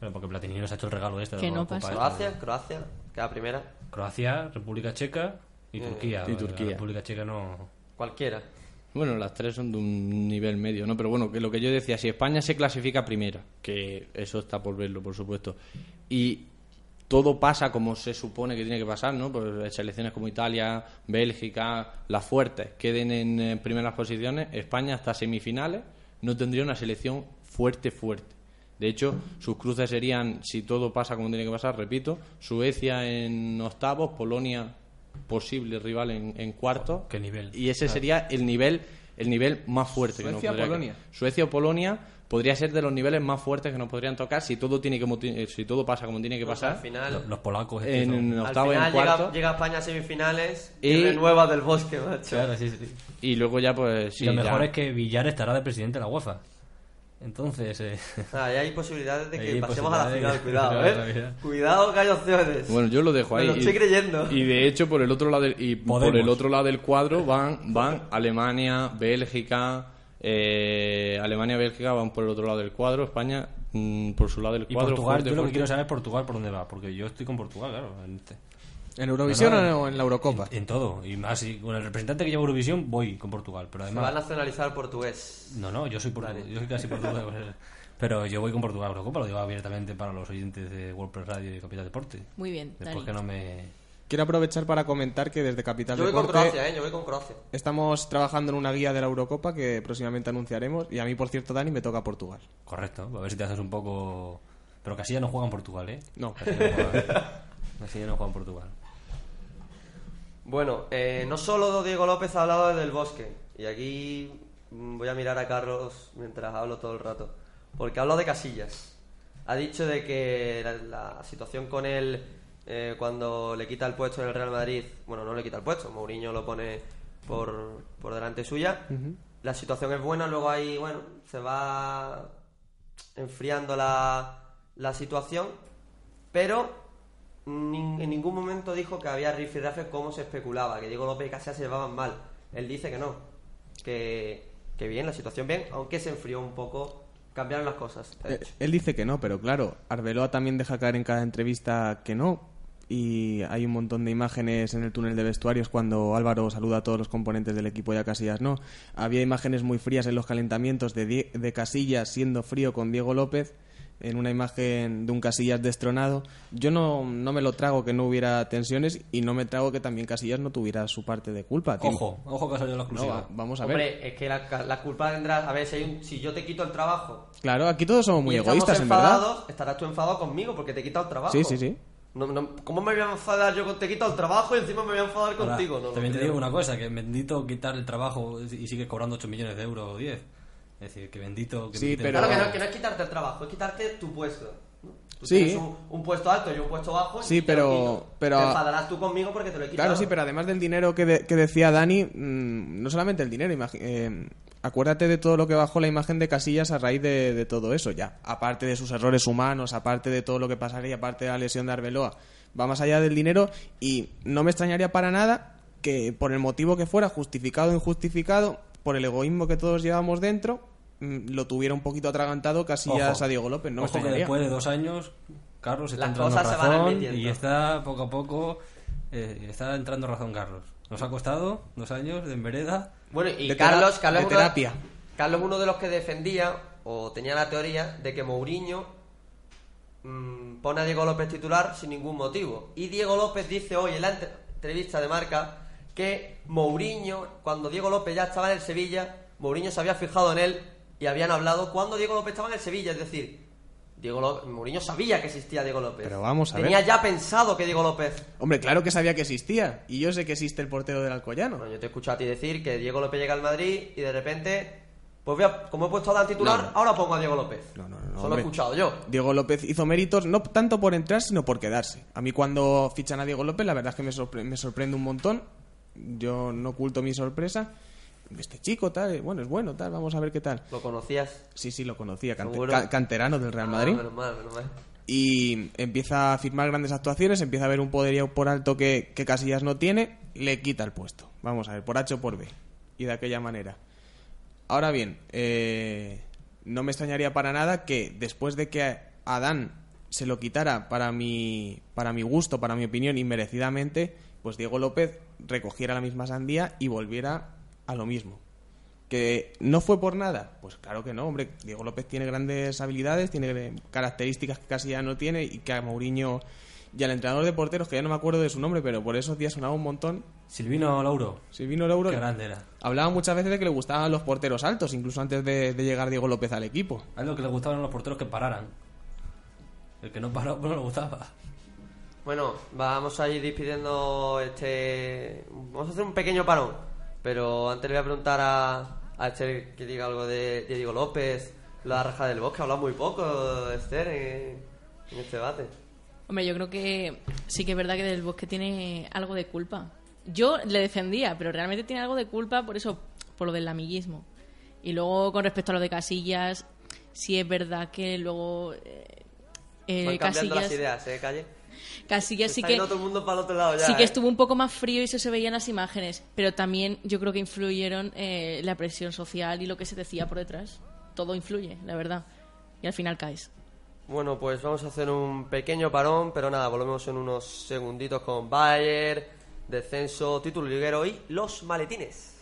Speaker 7: pero porque Platini nos ha hecho el regalo este de
Speaker 4: Que no pasa.
Speaker 3: Croacia, Croacia, queda primera.
Speaker 7: Croacia República Checa y
Speaker 3: Eh,
Speaker 7: Turquía
Speaker 6: y
Speaker 7: La
Speaker 6: Turquía.
Speaker 7: República Checa no
Speaker 3: Cualquiera.
Speaker 6: Bueno, las tres son de un nivel medio, ¿no? Pero bueno, que lo que yo decía, si España se clasifica primera, que eso está por verlo, por supuesto, y todo pasa como se supone que tiene que pasar, ¿no? Pues selecciones como Italia, Bélgica, las fuertes, queden en eh, primeras posiciones, España hasta semifinales no tendría una selección fuerte, fuerte. De hecho, sus cruces serían, si todo pasa como tiene que pasar, repito, Suecia en octavos, Polonia posible rival en, en cuartos.
Speaker 7: qué nivel.
Speaker 6: Y ese sería el nivel el nivel más fuerte que nos
Speaker 5: Suecia,
Speaker 6: podría
Speaker 5: Polonia.
Speaker 6: Suecia o Polonia podría ser de los niveles más fuertes que nos podrían tocar si todo tiene que si todo pasa como tiene que
Speaker 3: Pues al
Speaker 6: pasar
Speaker 3: final,
Speaker 7: Los, los polacos
Speaker 6: en,
Speaker 7: son-
Speaker 6: en
Speaker 3: al
Speaker 6: octavo y en
Speaker 3: final llega,
Speaker 6: cuarto
Speaker 3: llega España a semifinales y,
Speaker 6: Y-
Speaker 3: renueva del bosque, macho.
Speaker 7: Claro, sí, sí.
Speaker 6: y luego ya pues sí,
Speaker 7: y lo
Speaker 6: ya-
Speaker 7: mejor es que Villar estará de presidente de la UEFA. Entonces, eh,
Speaker 3: Ah, y hay posibilidades de que
Speaker 7: Hay
Speaker 3: pasemos a la final, cuidado, ¿eh? Cuidado que hay opciones.
Speaker 6: bueno yo lo dejo
Speaker 3: Me
Speaker 6: ahí
Speaker 3: lo
Speaker 6: y-
Speaker 3: estoy creyendo.
Speaker 6: y de hecho por el otro lado del, y por el otro lado del cuadro van van Alemania Bélgica eh, Alemania Bélgica van por el otro lado del cuadro España mm, por su lado del
Speaker 7: y
Speaker 6: cuadro
Speaker 7: Portugal,
Speaker 6: fuerte,
Speaker 7: yo lo que
Speaker 6: fuerte.
Speaker 7: quiero saber es Portugal por dónde va, porque yo estoy con Portugal, claro, ¿En
Speaker 5: Eurovisión
Speaker 7: No, no,
Speaker 5: o en la Eurocopa?
Speaker 7: en todo. Y más, y con el representante que lleva Eurovisión voy con Portugal, pero
Speaker 3: Se va a
Speaker 7: además...
Speaker 3: nacionalizar portugués.
Speaker 7: No, no, yo soy portugués, yo soy casi portugués. pero yo voy con Portugal a Eurocopa, lo digo abiertamente para los oyentes de WordPress Radio y Capital Deporte.
Speaker 4: Muy bien,
Speaker 7: Después que no me...
Speaker 5: Quiero aprovechar para comentar que desde Capital
Speaker 3: Yo voy con
Speaker 5: Deporte
Speaker 3: Croacia, ¿eh? Yo voy con Croacia.
Speaker 5: estamos trabajando en una guía de la Eurocopa que próximamente anunciaremos. Y a mí, por cierto, Dani, me toca Portugal.
Speaker 7: Correcto, a ver si te haces un poco... Pero Casilla no juega en Portugal, ¿eh?
Speaker 5: No.
Speaker 7: Casilla no juega, Casilla no juega en Portugal.
Speaker 3: Bueno, eh, no solo Diego López ha hablado del bosque. Y aquí voy a mirar a Carlos mientras hablo todo el rato. Porque ha hablado de Casillas. Ha dicho de que la, la situación con él eh, cuando le quita el puesto en el Real Madrid, bueno, no le quita el puesto, Mourinho lo pone por, por delante suya. La situación es buena, luego ahí, bueno, se va enfriando la, la situación, pero nin- en ningún momento dijo que había rifirrafes como se especulaba, que Diego López y Casillas se llevaban mal. Él dice que no, que, que bien, la situación bien, aunque se enfrió un poco, cambiaron las cosas.
Speaker 5: Eh, él dice que no, pero claro, Arbeloa también deja caer en cada entrevista que no. Y hay un montón de imágenes en el túnel de vestuarios cuando Álvaro saluda a todos los componentes del equipo y a Casillas no. Había imágenes muy frías en los calentamientos de, Die- de Casillas siendo frío con Diego López en una imagen de un Casillas destronado. Yo no, no me lo trago que no hubiera tensiones y no me trago que también Casillas no tuviera su parte de culpa.
Speaker 7: Ojo, ojo que ha salido la exclusiva.
Speaker 5: va- vamos a ver.
Speaker 3: Hombre, es que la, la culpa tendrás, a ver, si, hay un- si yo te quito el trabajo
Speaker 5: Claro, aquí todos somos muy
Speaker 3: y
Speaker 5: egoístas, en verdad.
Speaker 3: enfadados, estarás tú enfadado conmigo porque te he quitado el trabajo.
Speaker 5: Sí, sí, sí.
Speaker 3: No, no, ¿Cómo me voy a enfadar yo con te he quitado el trabajo y encima me voy a enfadar
Speaker 7: Ahora,
Speaker 3: contigo? No, no
Speaker 7: también te digo una cosa, que bendito quitar el trabajo y sigue cobrando 8 millones de euros o 10. Es decir, que bendito que
Speaker 5: Sí, pero-
Speaker 3: Claro que no, que no es quitarte el trabajo, es quitarte tu puesto. Tú
Speaker 5: Sí.
Speaker 3: tienes un, un puesto alto y un puesto bajo.
Speaker 5: Sí,
Speaker 3: y
Speaker 5: pero- pero-
Speaker 3: Te enfadarás tú conmigo porque te lo he quitado.
Speaker 5: Claro, sí, pero además del dinero que, de- que decía Dani, mm, no solamente el dinero, eh, acuérdate de todo lo que bajó la imagen de Casillas a raíz de, de todo eso, ya. Aparte de sus errores humanos, aparte de todo lo que pasaría, aparte de la lesión de Arbeloa, va más allá del dinero y no me extrañaría para nada que por el motivo que fuera, justificado o injustificado, por el egoísmo que todos llevamos dentro, mm, lo tuviera un poquito atragantado Casillas
Speaker 7: Ojo.
Speaker 5: a Diego López. No me
Speaker 7: Ojo que
Speaker 5: extrañaría.
Speaker 7: después de dos años, Carlos está
Speaker 3: Las
Speaker 7: entrando
Speaker 3: cosas se van admitiendo.
Speaker 7: y está poco a poco eh, está entrando razón Carlos. Nos ha costado dos años de envereda.
Speaker 3: Bueno, y
Speaker 5: De
Speaker 3: Carlos,
Speaker 5: tera-
Speaker 3: Carlos,
Speaker 5: de
Speaker 3: uno,
Speaker 5: terapia.
Speaker 3: Carlos uno de los que defendía o tenía la teoría de que Mourinho mm, pone a Diego López titular sin ningún motivo. Y Diego López dice hoy en la entre- entrevista de marca que Mourinho, cuando Diego López ya estaba en el Sevilla, Mourinho se había fijado en él y habían hablado cuando Diego López estaba en el Sevilla, es decir, Diego López, Mourinho sabía que existía Diego López.
Speaker 5: Pero vamos a ver.
Speaker 3: Tenía ya pensado que Diego López
Speaker 5: Hombre, claro que sabía que existía. Y yo sé que existe el portero del Alcoyano.
Speaker 3: Bueno, yo te he escuchado a ti decir que Diego López llega al Madrid y de repente, pues voy a- como he puesto a Dan titular, ahora pongo a Diego López.
Speaker 5: No, no, no,
Speaker 3: Eso lo he escuchado yo.
Speaker 5: Diego López hizo méritos no tanto por entrar, sino por quedarse. A mí cuando fichan a Diego López, la verdad es que me, sorpre- me sorprende un montón. Yo no oculto mi sorpresa. Este chico, tal, eh, bueno, es bueno, tal, vamos a ver qué tal.
Speaker 3: ¿Lo conocías?
Speaker 5: Sí, sí, lo conocía, canterano del Real Madrid.
Speaker 3: Ah, menos mal, menos mal.
Speaker 5: y empieza a firmar grandes actuaciones, empieza a ver un poderío por alto que, que Casillas no tiene, le quita el puesto. Vamos a ver, por H o por B. Y de aquella manera. Ahora bien, eh, no me extrañaría para nada que después de que Adán se lo quitara para mi, para mi gusto, para mi opinión, inmerecidamente, pues Diego López recogiera la misma sandía y volviera a lo mismo. ¿Que no fue por nada? Pues claro que no, hombre. Diego López tiene grandes habilidades, tiene características que casi ya no tiene y que a Mourinho y al entrenador de porteros, que ya no me acuerdo de su nombre, pero por esos días sonaba un montón.
Speaker 7: Silvino Lauro,
Speaker 5: Silvino Lauro
Speaker 7: qué grande era.
Speaker 5: hablaba muchas veces de que le gustaban los porteros altos, incluso antes de, de llegar Diego López al equipo.
Speaker 7: A lo que le gustaban los porteros que pararan. El que no paró, pues no le gustaba.
Speaker 3: Bueno, vamos a ir despidiendo este... Vamos a hacer un pequeño parón. Pero antes le voy a preguntar a, a Esther que diga algo de, de Diego López, la raja del bosque. Ha hablado muy poco, Esther, en, en este debate.
Speaker 4: Hombre, yo creo que sí que es verdad que Del Bosque tiene algo de culpa. Yo le defendía, pero realmente tiene algo de culpa por eso, por lo del amiguismo. Y luego, con respecto a lo de Casillas, sí es verdad que luego eh, eh,
Speaker 3: Van cambiando las
Speaker 4: Casillas,
Speaker 3: ideas, ¿eh, Calle?
Speaker 4: Casillas
Speaker 3: Se
Speaker 4: sí que
Speaker 3: todo el mundo para el otro lado ya,
Speaker 4: sí que
Speaker 3: ¿eh?
Speaker 4: estuvo un poco más frío y eso se veía en las imágenes, pero también yo creo que influyeron eh, la presión social y lo que se decía por detrás. Todo influye, la verdad. Y al final caes.
Speaker 3: Bueno, pues vamos a hacer un pequeño parón, pero nada, volvemos en unos segunditos con Bayer, descenso, título liguero y los maletines.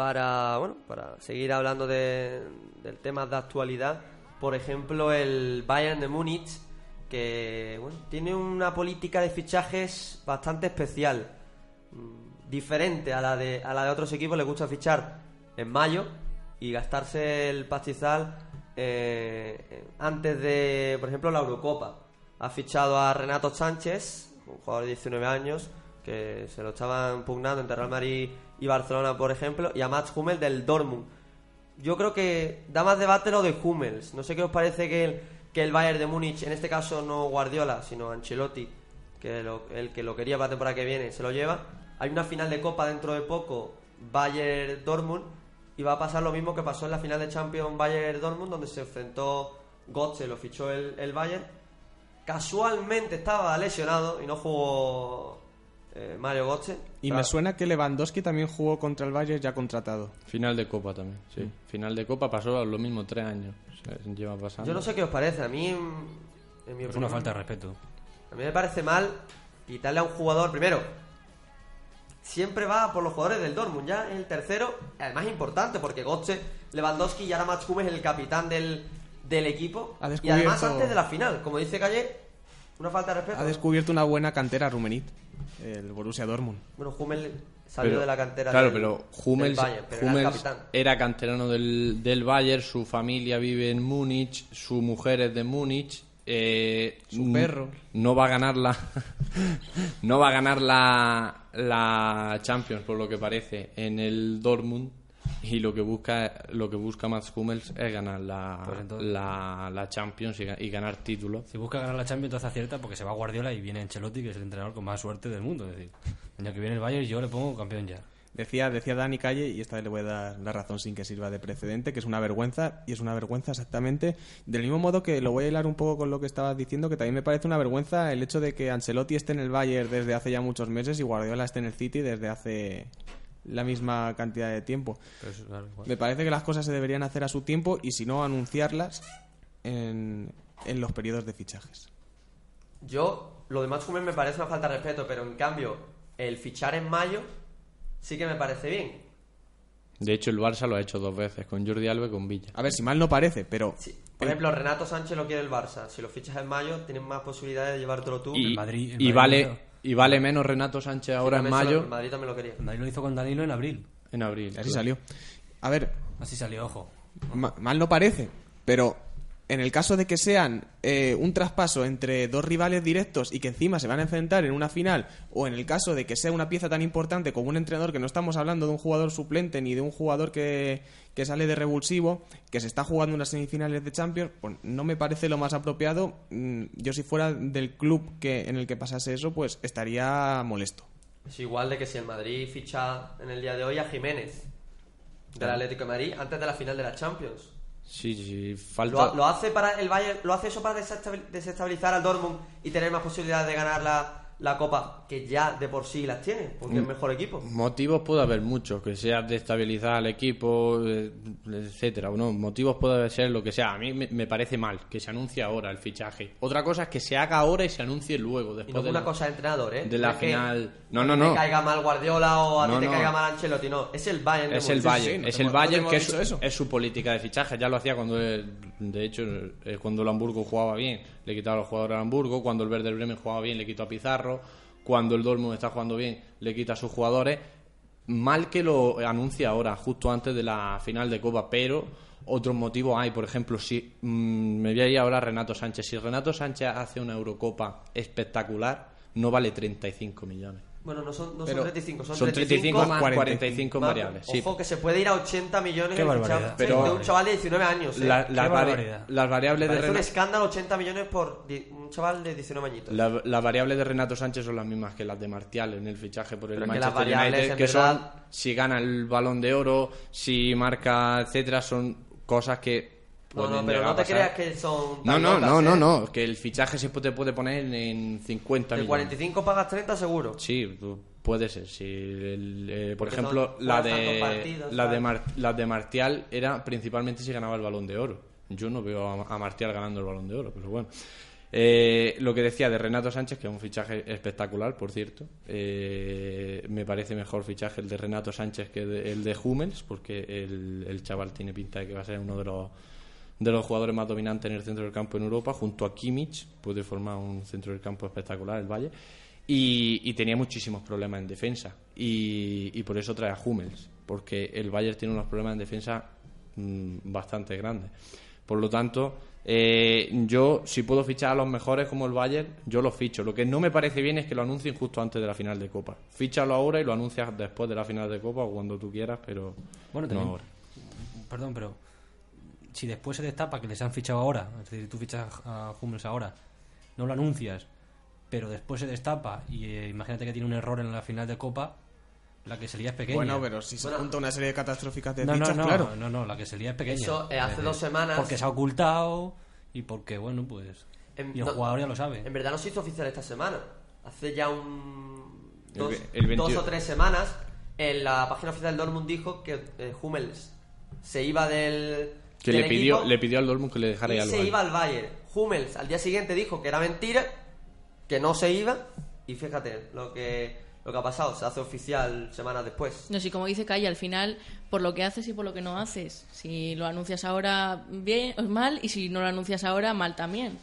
Speaker 3: Para, bueno, para seguir hablando de, del tema de actualidad. Por ejemplo, el Bayern de Múnich, que bueno, tiene una política de fichajes bastante especial, mm, diferente a la de a la de otros equipos. Le gusta fichar en mayo y gastarse el pastizal eh, antes de, por ejemplo, la Eurocopa. Ha fichado a Renato Sánchez, un jugador de 19 años, que se lo estaban pugnando entre Real Madrid y Barcelona, por ejemplo, y a Mats Hummel del Dortmund. Yo creo que da más debate lo de Hummels. No sé qué os parece que el, que el Bayern de Múnich, en este caso no Guardiola, sino Ancelotti, que el que lo quería para temporada que viene, se lo lleva. Hay una final de Copa dentro de poco, Bayern-Dortmund, y va a pasar lo mismo que pasó en la final de Champions Bayern-Dortmund, donde se enfrentó Götze, lo fichó el, el Bayern. Casualmente estaba lesionado y no jugó eh, Mario Götze.
Speaker 5: Y me suena que Lewandowski también jugó contra el Bayern ya contratado.
Speaker 6: Final de Copa también, sí.
Speaker 5: Mm.
Speaker 6: Final de Copa pasó lo mismo tres años. O sea, lleva pasando.
Speaker 3: Yo no sé qué os parece, a mí, en mi
Speaker 7: Es una falta de respeto.
Speaker 3: a mí me parece mal quitarle a un jugador, primero, siempre va por los jugadores del Dortmund, ya es el tercero, además importante, porque Götze, Lewandowski y ahora Mats Hummels es el capitán del, del equipo. Y además antes de la final, como dice Calle, una falta de respeto.
Speaker 5: Ha descubierto una buena cantera Rumenit, el Borussia Dortmund.
Speaker 3: Bueno, Hummels salió
Speaker 6: Pero-
Speaker 3: de la cantera
Speaker 6: Claro,
Speaker 3: del,
Speaker 6: pero
Speaker 3: del
Speaker 6: Hummels,
Speaker 3: Bayern, pero era el
Speaker 6: Hummels
Speaker 3: capitán.
Speaker 6: era canterano del, del Bayern, su familia vive en Múnich, su mujer es de Múnich. eh,
Speaker 5: Su perro.
Speaker 6: No va a ganar la. no va a ganar la, la Champions, por lo que parece, en el Dortmund. Y lo que busca lo que busca Mats Hummels es ganar la,
Speaker 7: Pues entonces-
Speaker 6: la, la Champions y ganar títulos.
Speaker 7: Si busca ganar la Champions, entonces acierta porque se va Guardiola y viene Ancelotti, que es el entrenador con más suerte del mundo. Es decir, el año que viene el Bayern yo le pongo campeón ya.
Speaker 5: Decía, decía Dani Calle, y esta vez le voy a dar la razón sin que sirva de precedente, que es una vergüenza, y es una vergüenza exactamente del mismo modo que lo voy a hilar un poco con lo que estabas diciendo, que también me parece una vergüenza el hecho de que Ancelotti esté en el Bayern desde hace ya muchos meses y Guardiola esté en el City desde hace la misma cantidad de tiempo.
Speaker 7: Pero eso, claro, igual.
Speaker 5: Me parece que las cosas se deberían hacer a su tiempo y si no, anunciarlas en, en los periodos de fichajes.
Speaker 3: Yo, lo de Hummels me parece una falta de respeto, pero en cambio, el fichar en mayo sí que me parece bien.
Speaker 6: De hecho, el Barça lo ha hecho dos veces, con Jordi Alba y con Villa.
Speaker 5: A ver, si mal no parece, pero...
Speaker 3: Sí. Por ejemplo, Renato Sánchez lo quiere el Barça. Si lo fichas en mayo, tienes más posibilidades de llevártelo tú.
Speaker 6: Y,
Speaker 7: el Madrid-
Speaker 6: y
Speaker 7: Madrid
Speaker 6: vale. Y vale menos Renato Sánchez ahora en mayo,
Speaker 3: Madrid también lo quería.
Speaker 7: Ahí lo hizo con Danilo en abril.
Speaker 6: en abril.
Speaker 5: Así
Speaker 6: claro.
Speaker 5: salió. A ver,
Speaker 7: Así salió, ojo.
Speaker 5: Ma- mal no parece, pero en el caso de que sean eh, un traspaso entre dos rivales directos y que encima se van a enfrentar en una final, o en el caso de que sea una pieza tan importante como un entrenador, que no estamos hablando de un jugador suplente ni de un jugador que, que sale de revulsivo, que se está jugando unas semifinales de Champions, pues no me parece lo más apropiado. Mm, Yo si fuera del club que en el que pasase eso, pues estaría molesto.
Speaker 3: Es igual de que si el Madrid ficha en el día de hoy a Jiménez del Atlético de Madrid antes de la final de la Champions.
Speaker 6: Sí, sí, falta...
Speaker 3: Lo, hace para el Bayern, lo hace eso para desestabil- desestabilizar al Dortmund y tener más posibilidades de ganar la, la Copa, que ya de por sí las tiene, porque es
Speaker 6: Mm.
Speaker 3: mejor equipo.
Speaker 6: Motivos puede haber muchos, que sea destabilizar al equipo, etcétera. ¿no? Motivos puede ser lo que sea. A mí me, parece mal que se anuncie ahora el fichaje. Otra cosa es que se haga ahora y se anuncie luego,
Speaker 3: Y
Speaker 6: después
Speaker 3: no es
Speaker 6: de
Speaker 3: una
Speaker 6: la-
Speaker 3: cosa de entrenador, ¿eh?
Speaker 6: de la
Speaker 3: que
Speaker 6: final. No, no, no.
Speaker 3: te caiga mal Guardiola o a
Speaker 6: No,
Speaker 3: ti te
Speaker 6: no.
Speaker 3: caiga mal Ancelotti, no. Es el Bayern. de
Speaker 6: Es el. Bayern,
Speaker 5: no
Speaker 6: es el
Speaker 5: hemos- no
Speaker 6: Bayern que es,
Speaker 5: eso.
Speaker 6: es su política de fichaje. Ya lo hacía cuando, de hecho, eh, cuando el Hamburgo jugaba bien, le quitaba a los jugadores al Hamburgo. Cuando el Werder Bremen jugaba bien, le quitó a Pizarro. Cuando el Dortmund está jugando bien, le quita a sus jugadores. Mal que lo anuncie ahora, justo antes de la final de Copa, pero otros motivos hay. Por ejemplo, si mm, me voy a ir ahora a Renato Sánchez. Si Renato Sánchez hace una Eurocopa espectacular, no vale 35 millones.
Speaker 3: Bueno, no son, no
Speaker 5: Pero
Speaker 3: son 35, son,
Speaker 6: Son 35 más
Speaker 5: 45
Speaker 6: 45 en
Speaker 3: más-
Speaker 6: variables. Sí.
Speaker 3: Ojo que se puede ir a 80 millones de un chaval de 19 años. ¿eh?
Speaker 6: La- las, vari-
Speaker 7: barbaridad.
Speaker 6: las variables de
Speaker 3: Parece un
Speaker 6: Renato,
Speaker 3: escándalo 80 millones por un chaval de 19 añitos.
Speaker 6: la- las variables de Renato Sánchez son las mismas que las de Martial en el fichaje por el
Speaker 3: Pero que
Speaker 6: Manchester
Speaker 3: variables,
Speaker 6: United, que
Speaker 3: verdad-
Speaker 6: son si gana el Balón de Oro, si marca, etcétera, son cosas que
Speaker 3: no, no,
Speaker 6: pueden
Speaker 3: pero no te
Speaker 6: pasar.
Speaker 3: creas que son.
Speaker 6: No, no, no, no,
Speaker 3: ¿eh?
Speaker 6: no, que el fichaje se te puede poner en 50
Speaker 3: De
Speaker 6: millones.
Speaker 3: 45 pagas 30 seguro.
Speaker 6: Sí, pu- puede ser. Si el- eh, por ejemplo, la de,
Speaker 3: partidos,
Speaker 6: la, de. Mar- la de Martial era principalmente si ganaba el balón de oro. Yo no veo a, a Martial ganando el balón de oro, pero bueno. Eh, lo que decía de Renato Sánchez, que es un fichaje espectacular, por cierto. Eh, me parece mejor fichaje el de Renato Sánchez que de- el de Hummels, porque el, el chaval tiene pinta de que va a ser uno de los de los jugadores más dominantes en el centro del campo en Europa, junto a Kimmich, puede formar un centro del campo espectacular el Valle, y, y tenía muchísimos problemas en defensa, y, y por eso trae a Hummels, porque el Bayern tiene unos problemas en defensa mm, bastante grandes. Por lo tanto, eh, yo, si puedo fichar a los mejores como el Bayern, yo los ficho. Lo que no me parece bien es que lo anuncien justo antes de la final de Copa. Fíchalo ahora y lo anuncias después de la final de Copa o cuando tú quieras, pero
Speaker 7: Bueno,
Speaker 6: no ahora.
Speaker 7: Perdón, pero si después se destapa que les han fichado ahora, es decir, tú fichas a Hummels ahora, no lo anuncias, pero después se destapa y eh, imagínate que tiene un error en la final de Copa, la que sería es pequeña.
Speaker 5: Bueno, pero si se
Speaker 3: Bueno.
Speaker 5: junta una serie de catastróficas de
Speaker 7: no, no,
Speaker 5: fichas,
Speaker 7: no,
Speaker 5: claro.
Speaker 7: no, no, la que sería es pequeña.
Speaker 3: Eso, eh, hace
Speaker 7: Es
Speaker 3: dos semanas-
Speaker 7: Porque se ha ocultado y porque, bueno, pues...
Speaker 3: En-
Speaker 7: y el
Speaker 3: no-
Speaker 7: jugador ya lo sabe.
Speaker 3: En verdad no se hizo oficial esta semana. Hace ya un. dos,
Speaker 6: el 22.
Speaker 3: dos o tres semanas, en la página oficial del Dortmund dijo que eh, Hummels se iba del.
Speaker 6: Que le pidió,
Speaker 3: equipo
Speaker 6: le pidió al Dortmund que le dejara
Speaker 3: y
Speaker 6: ir al
Speaker 3: se
Speaker 6: Bayern.
Speaker 3: iba al Bayern. Hummels al día siguiente dijo que era mentira, que no se iba, y fíjate lo que, lo que ha pasado, se hace oficial semanas después.
Speaker 4: No sé, como dice Calle, al final, por lo que haces y por lo que no haces. Si lo anuncias ahora bien o mal, y si no lo anuncias ahora, mal también.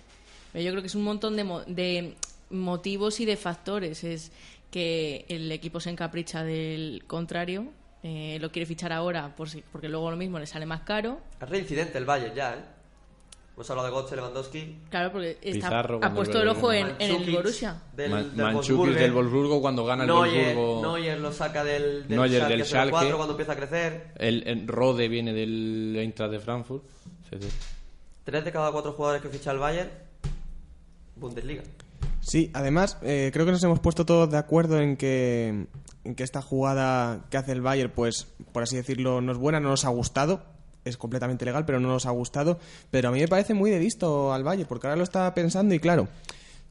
Speaker 4: Pero yo creo que es un montón de, mo- de motivos y de factores. Es que el equipo se encapricha del contrario, eh, lo quiere fichar ahora por si- porque luego lo mismo le sale más caro.
Speaker 3: Es reincidente el Bayern ya, ¿eh? Hemos hablado de Götze, Lewandowski.
Speaker 4: Claro, porque está,
Speaker 6: Pizarro,
Speaker 4: ha puesto
Speaker 6: el-
Speaker 4: ojo en, en el Borussia.
Speaker 3: Del,
Speaker 6: Man-
Speaker 3: del
Speaker 6: Mandzukic
Speaker 3: Wolfsburgo.
Speaker 6: del Wolfsburgo cuando gana el
Speaker 3: Neuer,
Speaker 6: Wolfsburgo.
Speaker 3: Neuer lo saca del, del
Speaker 6: Neuer
Speaker 3: Schalke
Speaker 6: del
Speaker 3: 04
Speaker 6: Schalke.
Speaker 3: cuando empieza a crecer.
Speaker 6: El, el Rode viene del Eintracht de Frankfurt. Sí, sí.
Speaker 3: Tres de cada cuatro jugadores que ficha el Bayern, Bundesliga.
Speaker 5: Sí, además, eh, creo que nos hemos puesto todos de acuerdo en que, que esta jugada que hace el Bayern, pues, por así decirlo, no es buena, no nos ha gustado. Es completamente legal, pero no nos ha gustado. Pero a mí me parece muy de visto al Bayern, porque ahora lo estaba pensando y claro,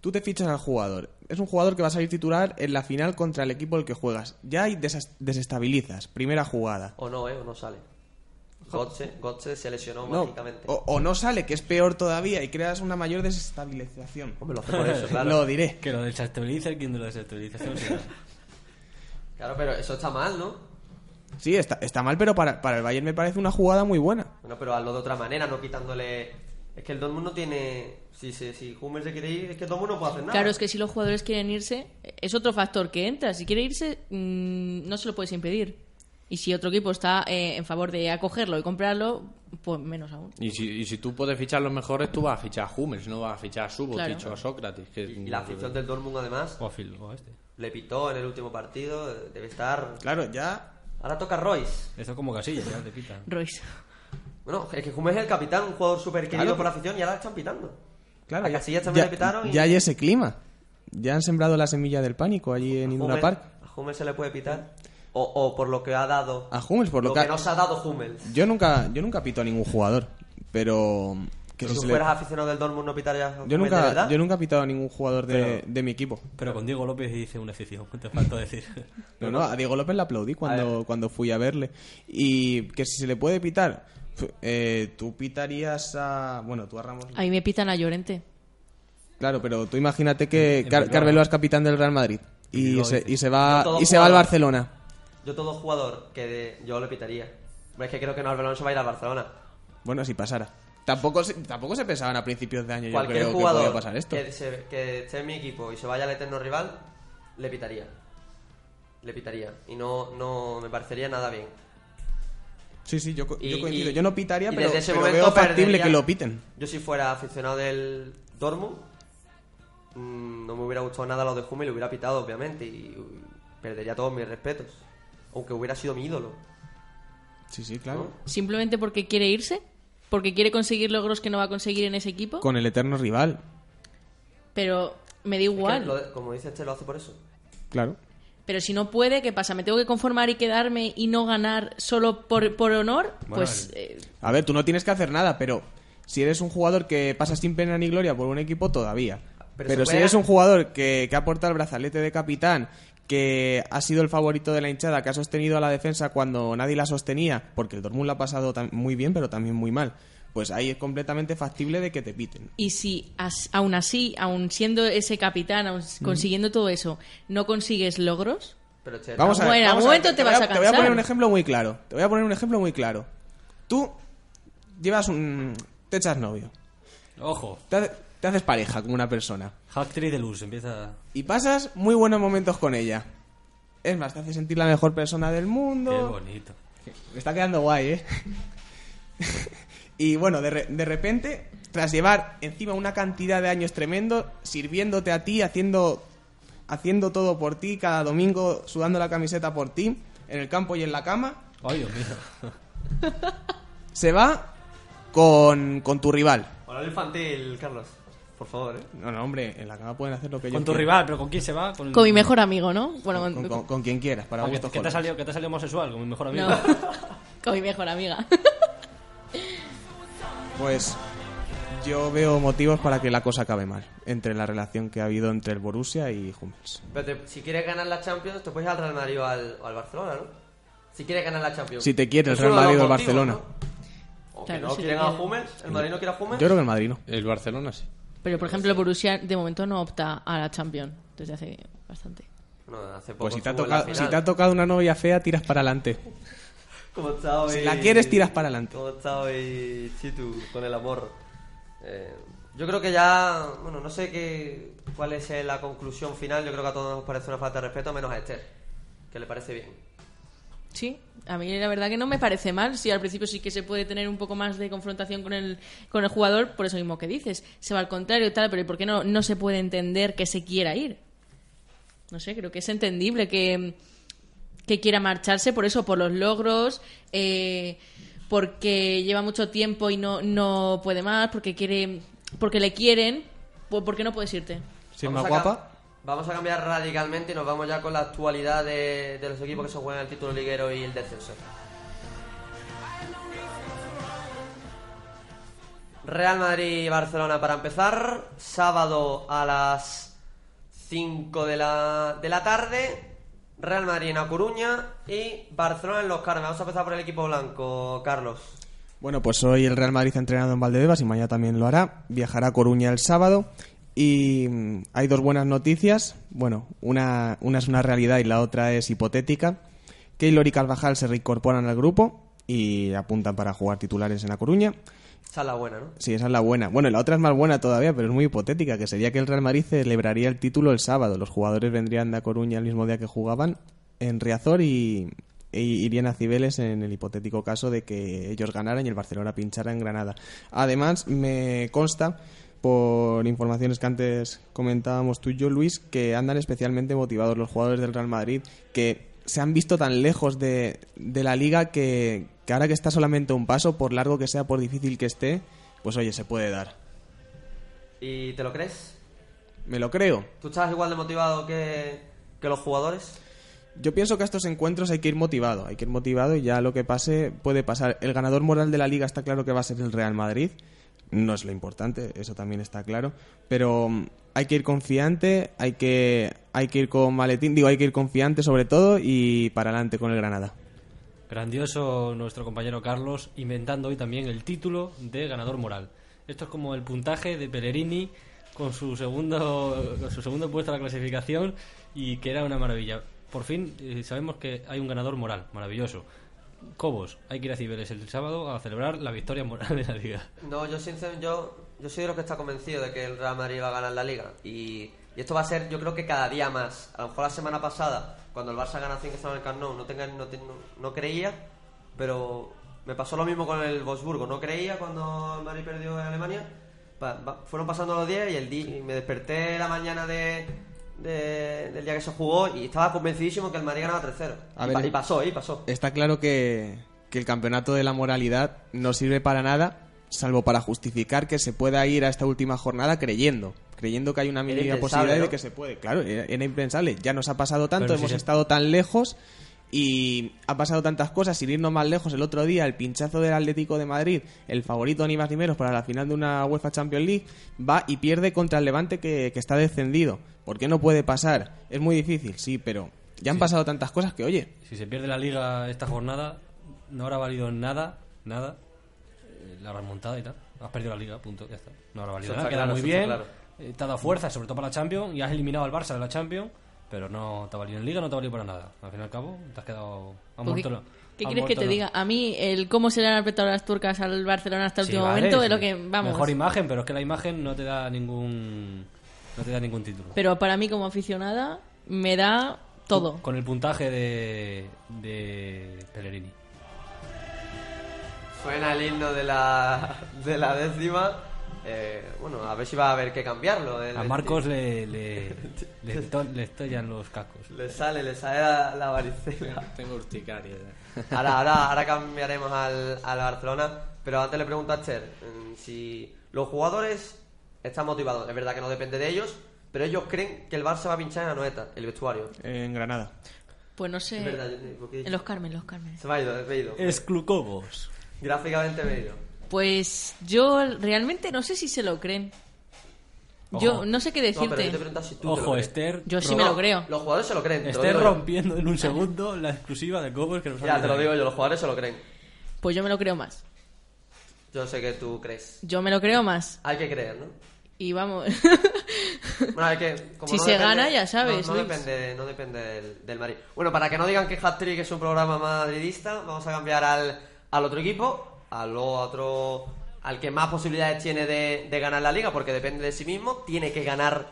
Speaker 5: tú te fichas al jugador. Es un jugador que va a salir titular en la final contra el equipo al que juegas. Ya desestabilizas. Primera jugada.
Speaker 3: O no, ¿eh? O no sale. Götze, Götze se lesionó
Speaker 5: No,
Speaker 3: mágicamente.
Speaker 5: o, o no sale, que es peor todavía, y creas una mayor desestabilización.
Speaker 3: Hombre, lo hace por eso, claro.
Speaker 5: Lo diré.
Speaker 7: Que lo desestabiliza el quien de la desestabilización será.
Speaker 3: Claro, pero eso está mal, ¿no?
Speaker 5: Sí, está, está mal, pero para, para el Bayern me parece una jugada muy buena.
Speaker 3: Bueno, pero hazlo de otra manera, no quitándole... Es que el Dortmund no tiene... Si, si, si Hummels se quiere ir, es que el Dortmund no puede hacer nada.
Speaker 4: Claro, es que si los jugadores quieren irse, es otro factor que entra. Si quiere irse, mm, no se lo puedes impedir. Y si otro equipo está eh, en favor de acogerlo y comprarlo, pues menos aún.
Speaker 6: Y si, y si tú puedes fichar los mejores, tú vas a fichar a Hummels, no vas a fichar a Subotic
Speaker 4: Claro.
Speaker 6: o a Sócrates. Que,
Speaker 3: Y la afición del Dortmund, además,
Speaker 7: O a Phil, o a este.
Speaker 3: le pitó en el último partido. Debe estar...
Speaker 5: Claro, ya.
Speaker 3: Ahora toca Royce.
Speaker 7: Esto es como Casilla, ya te pita.
Speaker 4: Royce.
Speaker 3: Bueno, es que Hummels es el capitán, un jugador súper querido
Speaker 5: Claro.
Speaker 3: por la afición y ahora están pitando.
Speaker 5: Claro,
Speaker 3: A Casillas también
Speaker 5: ya-
Speaker 3: le pitaron y-
Speaker 5: ya hay ese clima. Ya han sembrado la semilla del pánico allí en Indura Park.
Speaker 3: ¿A Hummels se le puede pitar? O, o por lo que ha dado...
Speaker 5: A Hummels, por lo,
Speaker 3: lo
Speaker 5: que,
Speaker 3: que
Speaker 5: ha-
Speaker 3: nos ha dado Hummels.
Speaker 5: Yo nunca, yo nunca pito a ningún jugador, pero que
Speaker 3: si
Speaker 5: si le-
Speaker 3: fueras aficionado del Dortmund, ¿no pitarías a
Speaker 5: yo
Speaker 3: de
Speaker 5: nunca,
Speaker 3: verdad?
Speaker 5: yo nunca he pitado a ningún jugador de,
Speaker 7: Pero-
Speaker 5: de mi equipo.
Speaker 7: Pero con Diego López hice una excepción, te falta decir.
Speaker 5: No, no, a Diego López le aplaudí cuando, cuando fui a verle. Y que si se le puede pitar, eh, tú pitarías a. Bueno, tú a Ramos.
Speaker 4: A mí me pitan a Llorente.
Speaker 5: Claro, pero tú imagínate que Car. Carmelo es capitán del Real Madrid y se, y se va, y se va al Barcelona.
Speaker 3: Yo todo jugador que de- yo le pitaría. Hombre, Es que creo que no Alonso se va a ir al Barcelona.
Speaker 5: Bueno, si pasara. Tampoco se, tampoco se pensaban a principios de año, yo
Speaker 3: Cualquier
Speaker 5: creo que
Speaker 3: jugador
Speaker 5: podía pasar esto.
Speaker 3: Que, se- que esté en mi equipo y se vaya al eterno rival, le pitaría. Le pitaría. Y no, no me parecería nada bien.
Speaker 5: Sí, sí, yo, co- yo coincido.
Speaker 3: y-
Speaker 5: yo no pitaría,
Speaker 3: y
Speaker 5: pero,
Speaker 3: desde ese
Speaker 5: pero
Speaker 3: momento
Speaker 5: veo factible
Speaker 3: perdería-
Speaker 5: que lo piten.
Speaker 3: Yo si fuera aficionado del Dortmund, mm, no me hubiera gustado nada lo de Hummel, lo hubiera pitado, obviamente, y perdería todos mis respetos. Aunque hubiera sido mi ídolo.
Speaker 5: Sí, sí, claro.
Speaker 4: Simplemente porque quiere irse. Porque quiere conseguir logros que no va a conseguir en ese equipo.
Speaker 5: Con el eterno rival,
Speaker 4: Pero me da
Speaker 3: Es que
Speaker 4: igual.
Speaker 3: lo como dice este, lo hace por eso.
Speaker 5: claro.
Speaker 4: Pero si no puede, ¿qué pasa? ¿Me tengo que conformar y quedarme y no ganar solo por, por honor?
Speaker 7: Bueno,
Speaker 4: pues eh,
Speaker 5: A ver, tú no tienes que hacer nada, pero si eres un jugador que pasa sin pena ni gloria por un equipo, todavía.
Speaker 3: Pero
Speaker 5: Pero, si
Speaker 3: puede-
Speaker 5: eres un jugador que, que aporta el brazalete de capitán, que ha sido el favorito de la hinchada, que ha sostenido a la defensa cuando nadie la sostenía, porque el Dortmund la ha pasado muy bien, pero también muy mal, pues ahí es completamente factible de que te piten.
Speaker 4: Y si as- aún así, aún siendo ese capitán, aún consiguiendo todo eso, no consigues logros,
Speaker 3: Pero
Speaker 5: Vamos a ver.
Speaker 4: Bueno, en
Speaker 5: vamos a ver,
Speaker 4: momento te vas a
Speaker 5: Te voy a poner
Speaker 4: cansar.
Speaker 5: un ejemplo muy claro. Te voy a poner un ejemplo muy claro. Tú llevas un... te echas novio.
Speaker 7: Ojo,
Speaker 5: Te, hace- te haces pareja con una persona.
Speaker 7: hack trick de luz, empieza.
Speaker 5: y pasas muy buenos momentos con ella. Es más, te hace sentir la mejor persona del
Speaker 7: Qué
Speaker 5: mundo.
Speaker 7: bonito.
Speaker 5: Me está quedando guay, ¿eh? y bueno, de, re- de repente, tras llevar encima una cantidad de años tremendo, sirviéndote a ti, haciendo, haciendo todo por ti, cada domingo sudando la camiseta por ti, en el campo y en la cama,
Speaker 7: Ay, Dios mío.
Speaker 5: se va con, con tu rival.
Speaker 3: Horario infantil, Carlos. Por favor, ¿eh?
Speaker 5: No, no, hombre, en la cama pueden hacer lo que
Speaker 7: Con
Speaker 5: ellos
Speaker 7: tu
Speaker 5: quieran.
Speaker 7: rival, pero ¿con quién se va? Con,
Speaker 4: con mi mejor amigo, ¿no? Bueno,
Speaker 5: Con,
Speaker 4: con,
Speaker 5: con- con quien quieras, para
Speaker 7: Ah, ¿qué,
Speaker 5: gustos
Speaker 7: qué te ha salido, ¿Qué te ha salido homosexual? Con mi mejor amigo.
Speaker 4: no, con mi mejor amiga.
Speaker 5: Pues Yo veo motivos para que la cosa acabe mal entre la relación que ha habido entre el Borussia y Hummels.
Speaker 3: Pero te- si quieres ganar la Champions, te puedes ir al Real Madrid o al, o al Barcelona, ¿no? Si quieres ganar la Champions.
Speaker 5: Si te quiere el Real Madrid o el Barcelona.
Speaker 3: ¿no? O que
Speaker 4: Claro,
Speaker 3: no
Speaker 4: si
Speaker 3: quieren a. Hummels, el Madrid no quiere a Hummels.
Speaker 5: Yo creo que el Madrid no.
Speaker 6: El Barcelona sí.
Speaker 4: Pero, por ejemplo, el Borussia de momento no opta a la Champions desde hace bastante.
Speaker 3: No, hace poco
Speaker 5: Pues si te, ha tocado, si te ha tocado una novia fea, tiras para adelante.
Speaker 3: ¿Cómo está hoy?
Speaker 5: Si la quieres, tiras para adelante.
Speaker 3: ¿Cómo está hoy Chitu con el amor? Eh, yo creo que ya, bueno, no sé qué, cuál es la conclusión final. Yo creo que a todos nos parece una falta de respeto, menos a Esther, que le parece bien.
Speaker 4: Sí, a mí la verdad que no me parece mal. Si al principio sí que se puede tener un poco más de confrontación con el, con el jugador, por eso mismo que dices. Se va al contrario y tal, pero ¿y por qué no, no se puede entender que se quiera ir? No sé, creo que es entendible que, que quiera marcharse por eso, por los logros, eh, porque lleva mucho tiempo y no, no puede más, porque quiere, porque le quieren. ¿Por qué no puedes irte?
Speaker 5: Si es
Speaker 3: Vamos
Speaker 5: más
Speaker 3: a cam-
Speaker 5: guapa,
Speaker 3: Vamos a cambiar radicalmente y nos vamos ya con la actualidad de, los equipos que se juegan el título liguero y el descenso. Real Madrid y Barcelona para empezar. Sábado a las 5 de la, de la tarde. Real Madrid en A Coruña y Barcelona en Los Carmes. Vamos a empezar por el equipo blanco, Carlos.
Speaker 5: Bueno, pues hoy el Real Madrid ha entrenado en Valdebebas y mañana también lo hará. Viajará a Coruña el sábado. Y mm, hay dos buenas noticias. Bueno, una, una es una realidad y la otra es hipotética. Keylor y Carvajal se reincorporan al grupo y apuntan para jugar titulares en La Coruña.
Speaker 3: Esa es la buena, ¿no?
Speaker 5: Sí, esa es la buena. Bueno, la otra es más buena todavía, pero es muy hipotética, que sería que el Real Madrid celebraría el título el sábado. Los jugadores vendrían de A Coruña el mismo día que jugaban en Riazor y, e irían a Cibeles en el hipotético caso de que ellos ganaran y el Barcelona pinchara en Granada. Además, me consta por informaciones que antes comentábamos tú y yo, Luis, que andan especialmente motivados los jugadores del Real Madrid, que se han visto tan lejos de, de la liga que, que ahora que está solamente un paso, por largo que sea, por difícil que esté, pues oye, se puede dar.
Speaker 3: ¿Y te lo crees?
Speaker 5: Me lo creo.
Speaker 3: ¿Tú estás igual de motivado que, que los jugadores?
Speaker 5: Yo pienso que a estos encuentros hay que ir motivado, hay que ir motivado y ya lo que pase puede pasar. El ganador moral de la liga está claro que va a ser el Real Madrid, no es lo importante, eso también está claro, pero mm, hay que ir confiante, hay que hay que ir con maletín, digo, hay que ir confiante sobre todo y para adelante con el Granada.
Speaker 7: Grandioso nuestro compañero Carlos, inventando hoy también el título de ganador moral. Esto es como el puntaje de Pellerini con su segundo, con su segundo puesto en la clasificación y que era una maravilla. Por fin eh, sabemos que hay un ganador moral, maravilloso. Cobos, hay que ir a Cibeles el sábado a celebrar la victoria moral de la liga.
Speaker 3: No, yo sinceramente, yo, yo soy de los que está convencido de que el Real Madrid va a ganar la liga. Y, y esto va a ser, yo creo que cada día más. A lo mejor la semana pasada, cuando el Barça gana 5 en el Camp no, tenga, no, no, creía, pero me pasó lo mismo con el Wolfsburgo. No creía cuando el Madrid perdió en Alemania. Fueron pasando los días y el día, y me desperté la mañana de, de- del día que se jugó y estaba convencidísimo que el Madrid ganaba 3-0.
Speaker 5: A
Speaker 3: Y,
Speaker 5: ver,
Speaker 3: pa- y pasó, y pasó.
Speaker 5: Está claro que, que el campeonato de la moralidad no sirve para nada, salvo para justificar que se pueda ir a esta última jornada creyendo. Creyendo que hay una mínima posibilidad
Speaker 3: ¿no?
Speaker 5: de que se puede. Claro, era, impensable. Ya nos ha pasado tanto,
Speaker 7: Pero si
Speaker 5: hemos
Speaker 7: se-
Speaker 5: estado tan lejos y ha pasado tantas cosas. Sin irnos más lejos, el otro día el pinchazo del Atlético de Madrid, el favorito ni más ni menos para la final de una UEFA Champions League, va y pierde contra el Levante que, que está descendido. ¿Por qué no puede pasar? Es muy difícil, sí, pero ya han pasado tantas cosas que, oye,
Speaker 7: Si se pierde la liga esta jornada, no habrá valido nada, nada, eh, la remontada y tal. Has perdido la liga, punto, ya está. No habrá valido
Speaker 3: Eso
Speaker 7: nada,
Speaker 3: está
Speaker 7: queda
Speaker 3: claro,
Speaker 7: muy bien.
Speaker 3: claro.
Speaker 7: eh, te ha dado fuerza, sobre todo para la Champions, y has eliminado al Barça de la Champions, pero no te ha valido en liga, no te ha valido para nada. Al fin y al cabo, te has quedado... has
Speaker 4: Porque-
Speaker 7: muerto lo-
Speaker 4: ¿Qué
Speaker 7: has
Speaker 4: quieres que te
Speaker 7: lo-
Speaker 4: diga? A mí, el cómo se le han apretado las turcas al Barcelona hasta el
Speaker 7: Sí,
Speaker 4: último
Speaker 7: vale,
Speaker 4: momento es lo que vamos.
Speaker 7: Mejor imagen, pero es que la imagen no te da ningún... No te da ningún título.
Speaker 4: Pero para mí, como aficionada, me da todo.
Speaker 7: Con el puntaje de, de Pellerini.
Speaker 3: Suena el himno de la, de la décima. Eh, bueno, a ver si va a haber que cambiarlo. El-
Speaker 7: A Marcos le, le, le, to- le estallan los cascos.
Speaker 3: Le sale, le sale la, la varicela.
Speaker 6: Tengo urticaria.
Speaker 3: Ahora, ahora, ahora cambiaremos al, al Barcelona. Pero antes le pregunto a Esther mm, si los jugadores están motivados. Es verdad que no depende de ellos, pero ellos creen que el Barça va a pinchar en Anoeta, el vestuario.
Speaker 5: en Granada.
Speaker 4: Pues no sé.
Speaker 3: Es verdad,
Speaker 4: En los Carmen, los Carmen.
Speaker 3: Se me ha ido, me he ido.
Speaker 7: Esclucobos.
Speaker 3: Gráficamente me he ido.
Speaker 4: Pues yo realmente no sé si se lo creen. Yo no sé qué
Speaker 3: No, pero
Speaker 4: decirte.
Speaker 3: yo te pregunto si tú te lo
Speaker 7: Ojo,
Speaker 3: crees.
Speaker 7: Esther.
Speaker 4: Yo sí me lo creo.
Speaker 3: Los jugadores se lo creen. te lo
Speaker 7: Esther
Speaker 3: digo yo.
Speaker 7: rompiendo en un segundo la exclusiva de Cobos que nos ha
Speaker 3: Ya, te lo digo yo, los jugadores se lo creen.
Speaker 4: Pues yo me lo creo más.
Speaker 3: Yo sé que tú crees.
Speaker 4: Yo me lo creo más.
Speaker 3: Hay que creer, ¿no?
Speaker 4: Y vamos.
Speaker 3: Bueno, es que como
Speaker 4: Si
Speaker 3: no
Speaker 4: se
Speaker 3: depende-
Speaker 4: gana, ya sabes,
Speaker 3: No, no
Speaker 4: Luis.
Speaker 3: depende, no depende del, del Madrid. Bueno, para que no digan que Hat Trick es un programa madridista, vamos a cambiar al, al otro equipo, al otro, al que más posibilidades tiene de, de ganar la liga, porque depende de sí mismo, tiene que ganar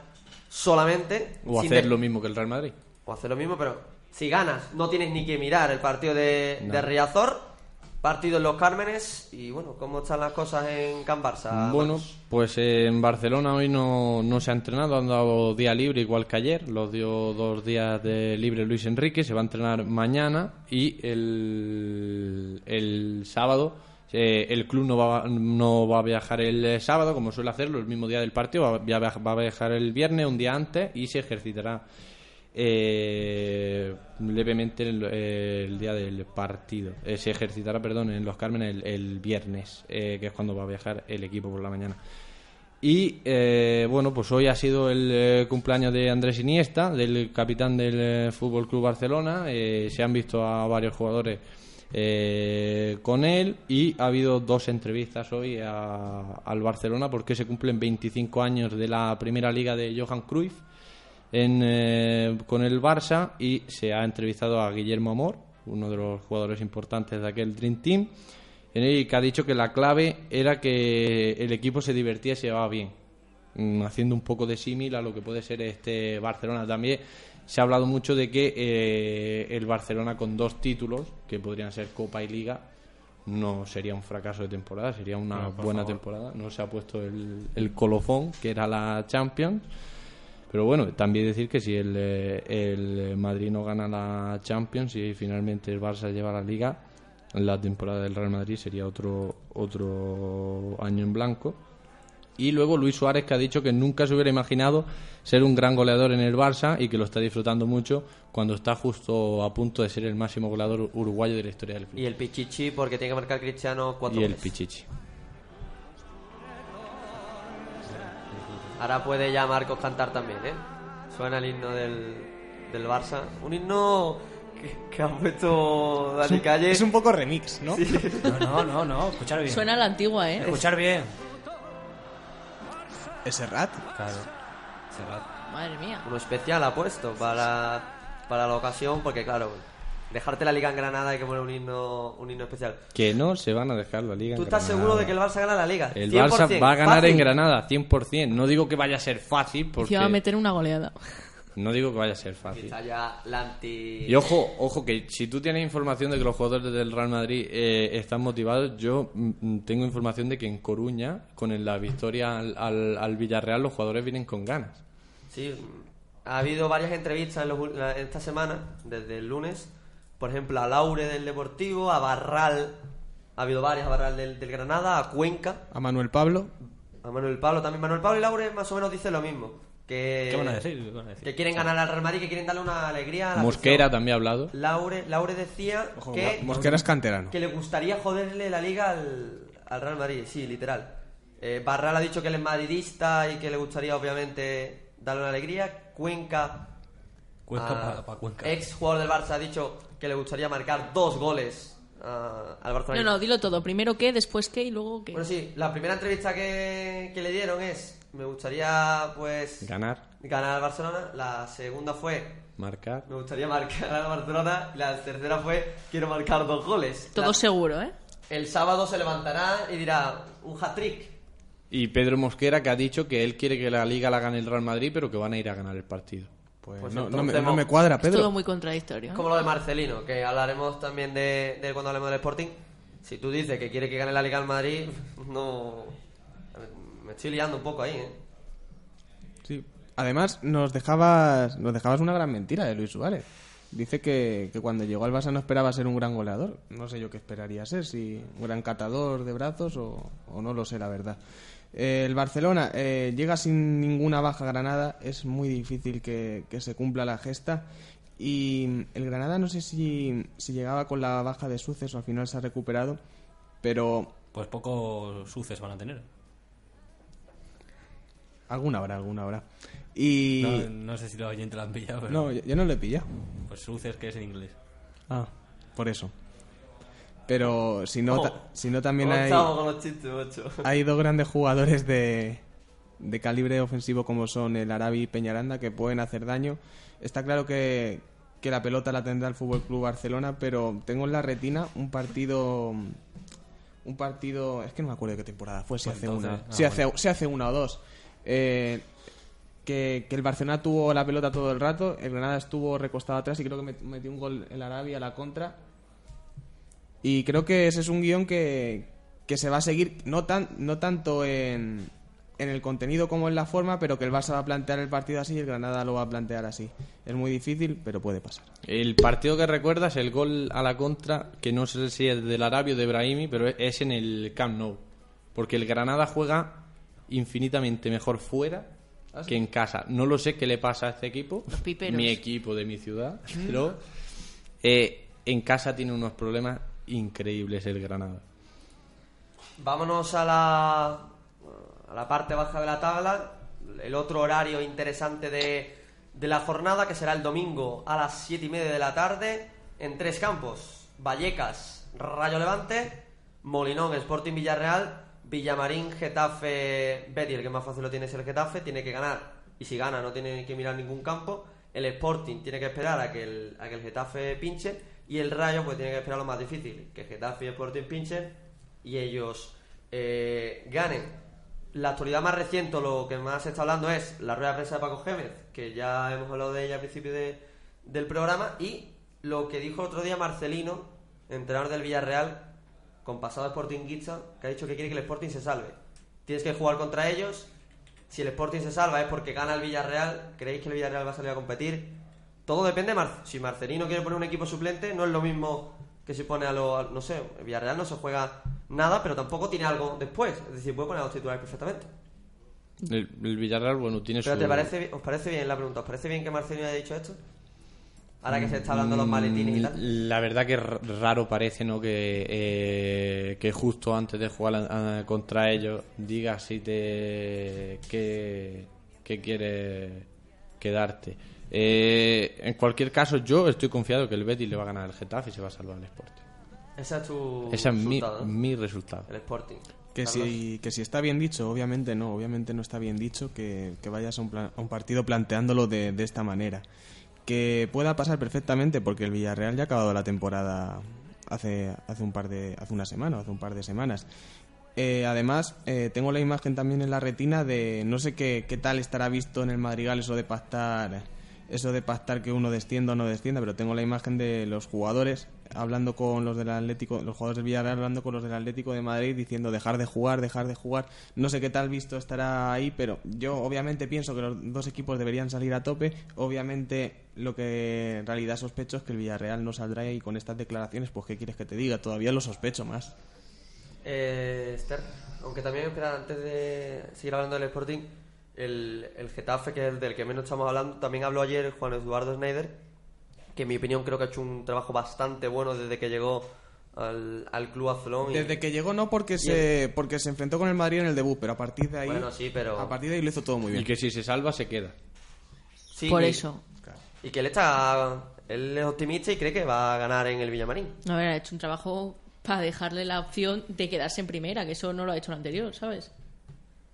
Speaker 3: solamente.
Speaker 6: O hacer lo mismo que el Real Madrid.
Speaker 3: O hacer lo mismo, pero si ganas, no tienes ni que mirar el partido de,
Speaker 6: No.
Speaker 3: de Riazor, partido en Los Cármenes, y bueno, ¿cómo están las cosas en Can Barça?
Speaker 6: Bueno,
Speaker 3: Marcos?
Speaker 6: pues eh, en Barcelona hoy no, no se ha entrenado, han dado día libre igual que ayer, los dio dos días de libre Luis Enrique, se va a entrenar mañana y el, el sábado eh, el club no va, no va a viajar el eh, sábado como suele hacerlo el mismo día del partido, va, va a viajar el viernes, un día antes y se ejercitará eh, levemente el, eh, el día del partido. Eh, se ejercitará, perdón, en Los Cármenes el, viernes, eh, que es cuando va a viajar el equipo por la mañana. Y eh, bueno, pues hoy ha sido el cumpleaños de Andrés Iniesta, del capitán del Fútbol Club Barcelona. Se han visto a varios jugadores eh, con él y ha habido dos entrevistas hoy a- al Barcelona porque se cumplen 25 años de la primera liga de Johan Cruyff en, eh, con el Barça y se ha entrevistado a Guillermo Amor, uno de los jugadores importantes de aquel Dream Team, en el que ha dicho que la clave era que el equipo se divertía y se llevaba bien, mm, haciendo un poco de símil a lo que puede ser este Barcelona. También se ha hablado mucho de que eh, el Barcelona con dos títulos, que podrían ser Copa y Liga, no sería un fracaso de temporada, sería una
Speaker 7: No,
Speaker 6: buena
Speaker 7: favor.
Speaker 6: temporada. No se ha puesto el, el colofón, que era la Champions. Pero bueno, también decir que si el, eh, el Madrid no gana la Champions y finalmente el Barça lleva la Liga, la temporada del Real Madrid sería otro, otro año en blanco. Y luego Luis Suárez que ha dicho que nunca se hubiera imaginado ser un gran goleador en el Barça y que lo está disfrutando mucho cuando está justo a punto de ser el máximo goleador uruguayo de la historia del club.
Speaker 3: Y el Pichichi, porque tiene que marcar Cristiano cuatro
Speaker 6: Y el
Speaker 3: goles.
Speaker 6: Pichichi.
Speaker 3: Ahora puede ya Marcos cantar también, ¿eh? Suena el himno del, del Barça. Un himno que, que ha puesto Dani Calle.
Speaker 5: Es un poco remix, ¿no?
Speaker 7: No, no, no, no, escuchar bien.
Speaker 4: Suena a la antigua, ¿eh?
Speaker 7: Escuchar bien.
Speaker 5: Es Serrat.
Speaker 7: Claro. Serrat.
Speaker 4: Madre mía.
Speaker 3: Uno especial ha puesto para, para la ocasión, porque claro, dejarte la liga en Granada hay que poner un himno, un himno especial.
Speaker 6: Que no se van a dejar la Liga
Speaker 3: ¿Tú
Speaker 6: en
Speaker 3: estás
Speaker 6: Granada.
Speaker 3: seguro de que el Barça gana la liga?
Speaker 6: El
Speaker 3: 100%,
Speaker 6: Barça va a ganar
Speaker 3: fácil.
Speaker 6: en Granada, 100%. No digo que vaya a ser fácil,
Speaker 4: Se
Speaker 6: porque...
Speaker 4: va a meter una goleada.
Speaker 6: No digo que vaya a ser fácil.
Speaker 3: Ya la anti...
Speaker 6: Y ojo, ojo, que si tú tienes información de que los jugadores del Real Madrid eh, están motivados, yo mm, tengo información de que en Coruña, con la victoria al, al- al Villarreal, los jugadores vienen con ganas.
Speaker 3: Sí, ha habido varias entrevistas en, los en esta semana, desde el lunes. Por ejemplo, a Laure del Deportivo, a Barral, ha habido varias, a Barral del, del Granada, a Cuenca,
Speaker 5: A Manuel Pablo.
Speaker 3: a Manuel Pablo también. Manuel Pablo y Laure más o menos dicen lo mismo. Que,
Speaker 7: ¿Qué van a decir? ¿Qué van a decir?
Speaker 3: Que quieren ganar al Real Madrid, que quieren darle una alegría a la
Speaker 6: Mosquera
Speaker 3: afición.
Speaker 6: también ha hablado.
Speaker 3: Laure, Laure decía
Speaker 5: Ojo,
Speaker 3: que,
Speaker 5: Mosquera es canterano.
Speaker 3: que le gustaría joderle la liga al, al Real Madrid, sí, literal. Eh, Barral ha dicho que él es madridista y que le gustaría, obviamente, darle una alegría. Cuenca,
Speaker 7: Cuenca
Speaker 3: ah,
Speaker 7: pa- pa Cuenca.
Speaker 3: ex jugador del Barça, ha dicho que le gustaría marcar dos goles ah, al Barcelona.
Speaker 4: No, no, dilo todo. Primero qué, después qué y luego qué.
Speaker 3: Bueno, sí, la primera entrevista que, que le dieron es: Me gustaría, pues,
Speaker 6: Ganar,
Speaker 3: ganar al Barcelona. La segunda fue:
Speaker 6: marcar.
Speaker 3: Me gustaría marcar al Barcelona. Y la tercera fue: Quiero marcar dos goles.
Speaker 4: Todo
Speaker 3: La-
Speaker 4: seguro, ¿eh?
Speaker 3: El sábado se levantará y dirá: Un hat-trick.
Speaker 6: Y Pedro Mosquera que ha dicho que él quiere que la Liga la gane el Real Madrid, pero que van a ir a ganar el partido.
Speaker 5: Pues,
Speaker 3: Pues
Speaker 5: no, no me, no
Speaker 3: mo-
Speaker 5: me cuadra,
Speaker 4: Es
Speaker 5: Pedro.
Speaker 4: todo muy contradictorio. ¿eh?
Speaker 3: Como lo de Marcelino, que hablaremos también de, cuando hablemos del Sporting. Si tú dices que quiere que gane la Liga al Madrid, no. Me estoy liando un poco ahí, ¿eh?
Speaker 5: Sí. Además, nos dejabas, nos dejabas una gran mentira de Luis Suárez. Dice que, que cuando llegó al Barça no esperaba ser un gran goleador. No sé yo qué esperaría ser, si un gran catador de brazos o, o no lo sé, la verdad. Eh, el Barcelona eh, llega sin ninguna baja Granada, es muy difícil que, que se cumpla la gesta. Y el Granada no sé si, si llegaba con la baja de Suces o al final se ha recuperado, Pero
Speaker 7: Pues pocos suces van a tener.
Speaker 5: Alguna hora, alguna hora. Y...
Speaker 7: No, no sé si los oyentes lo han pillado, pero...
Speaker 5: No, yo, yo no lo he pillado.
Speaker 7: Pues suces que es en inglés.
Speaker 5: Ah, por eso. Pero si no,
Speaker 3: Oh.
Speaker 5: ta- si no también
Speaker 3: ¿Cómo
Speaker 5: hay,
Speaker 3: estamos con los chistes, macho?
Speaker 5: hay dos grandes jugadores de, de calibre ofensivo como son el Arabi y Peñaranda que pueden hacer daño. Está claro que, que la pelota la tendrá el Fútbol Club Barcelona, pero tengo en la retina un partido. Un partido. Es que no me acuerdo de qué temporada fue, si
Speaker 7: Pues
Speaker 5: hace una.
Speaker 7: ah,
Speaker 5: si, hace,
Speaker 7: bueno.
Speaker 5: si hace una o dos. Eh, que, el Barcelona tuvo la pelota todo el rato, el Granada estuvo recostado atrás y creo que met- metió un gol el Arabia a la contra. Y creo que ese es un guion que, que se va a seguir, no, tan, no tanto en, en el contenido como en la forma, pero que el Barça va a plantear el partido así y el Granada lo va a plantear así. Es muy difícil, pero puede pasar.
Speaker 6: El partido que recuerdas, el gol a la contra, que no sé si es del Arabio o de Brahimi, pero es en el Camp Nou. Porque el Granada juega infinitamente mejor fuera que en casa. No lo sé qué le pasa a este equipo, mi equipo de mi ciudad, pero eh, en casa tiene unos problemas increíbles el Granada.
Speaker 3: Vámonos a la, a la parte baja de la tabla. El otro horario interesante de, de la jornada, que será el domingo a las 7 y media de la tarde, en tres campos: Vallecas, Rayo Levante, Molinón, Sporting Villarreal, Villamarín, Getafe, Betis. El que más fácil lo tiene es el Getafe, tiene que ganar. Y si gana, no tiene que mirar ningún campo. El Sporting tiene que esperar a que el, a que el Getafe pinche. Y el Rayo, pues tiene que esperar lo más difícil: que Getafe y Sporting pinchen y ellos eh, ganen. La actualidad más reciente, lo que más se está hablando es la rueda de prensa de Paco Gémez, que ya hemos hablado de ella al principio de- del programa, y lo que dijo otro día Marcelino, entrenador del Villarreal, con pasado sportinguista, que ha dicho que quiere que el Sporting se salve. Tienes que jugar contra ellos. Si el Sporting se salva es porque gana el Villarreal. ¿Creéis que el Villarreal va a salir a competir? Todo depende. de Mar- si Marcelino quiere poner un equipo suplente, no es lo mismo que si pone a los. No sé, el Villarreal no se juega nada, pero tampoco tiene algo después. Es decir, puede poner a los titulares perfectamente.
Speaker 6: El, el Villarreal, bueno, tiene
Speaker 3: Pero
Speaker 6: su...
Speaker 3: ¿te parece, ¿os parece bien la pregunta? ¿Os parece bien que Marcelino haya dicho esto? Ahora que se está hablando de los maletines y tal.
Speaker 6: Mm, La verdad que r- raro parece, ¿no? Que, eh, que justo antes de jugar a- a- contra ellos digas si te que, que quieres quedarte. Eh, en cualquier caso, yo estoy confiado que el Betis le va a ganar al Getafe y se va a salvar el Sporting.
Speaker 3: Esa es tu.
Speaker 6: Ese es mi, mi resultado.
Speaker 3: El Sporting.
Speaker 5: Que
Speaker 3: Carlos.
Speaker 5: si, que si está bien dicho, obviamente no, obviamente no está bien dicho que, que vayas a un, plan- a un partido planteándolo de, de esta manera. Que pueda pasar perfectamente porque el Villarreal ya ha acabado la temporada hace, hace un par de, hace una semana, hace un par de semanas. Eh, además, eh, tengo la imagen también en la retina de no sé qué, qué tal estará visto en el Madrigal eso de pactar eso de pactar que uno descienda o no descienda, pero tengo la imagen de los jugadores hablando con los del Atlético, los jugadores del Villarreal hablando con los del Atlético de Madrid diciendo dejar de jugar, dejar de jugar. No sé qué tal visto estará ahí, pero yo obviamente pienso que los dos equipos deberían salir a tope. Obviamente lo que en realidad sospecho es que el Villarreal no saldrá y con estas declaraciones, pues qué quieres que te diga, todavía lo sospecho más.
Speaker 3: Eh, Esther, aunque también, antes de seguir hablando del Sporting, el, el Getafe, que es el del que menos estamos hablando, también habló ayer Juan Eduardo Schneider, que en mi opinión creo que ha hecho un trabajo bastante bueno desde que llegó al, al club azulón. y-
Speaker 5: Desde que llegó no porque se porque se enfrentó con el Madrid en el debut, pero a partir de ahí
Speaker 3: Bueno, sí, pero-
Speaker 5: a partir de ahí lo hizo todo muy bien.
Speaker 6: Y que si se salva, se queda.
Speaker 3: Sí,
Speaker 4: Por
Speaker 3: y-
Speaker 4: eso.
Speaker 3: Y que él está. Él es optimista y cree que va a ganar en el Villamarín.
Speaker 4: A ver, ha hecho un trabajo para dejarle la opción de quedarse en primera, que eso no lo ha hecho el anterior, ¿sabes?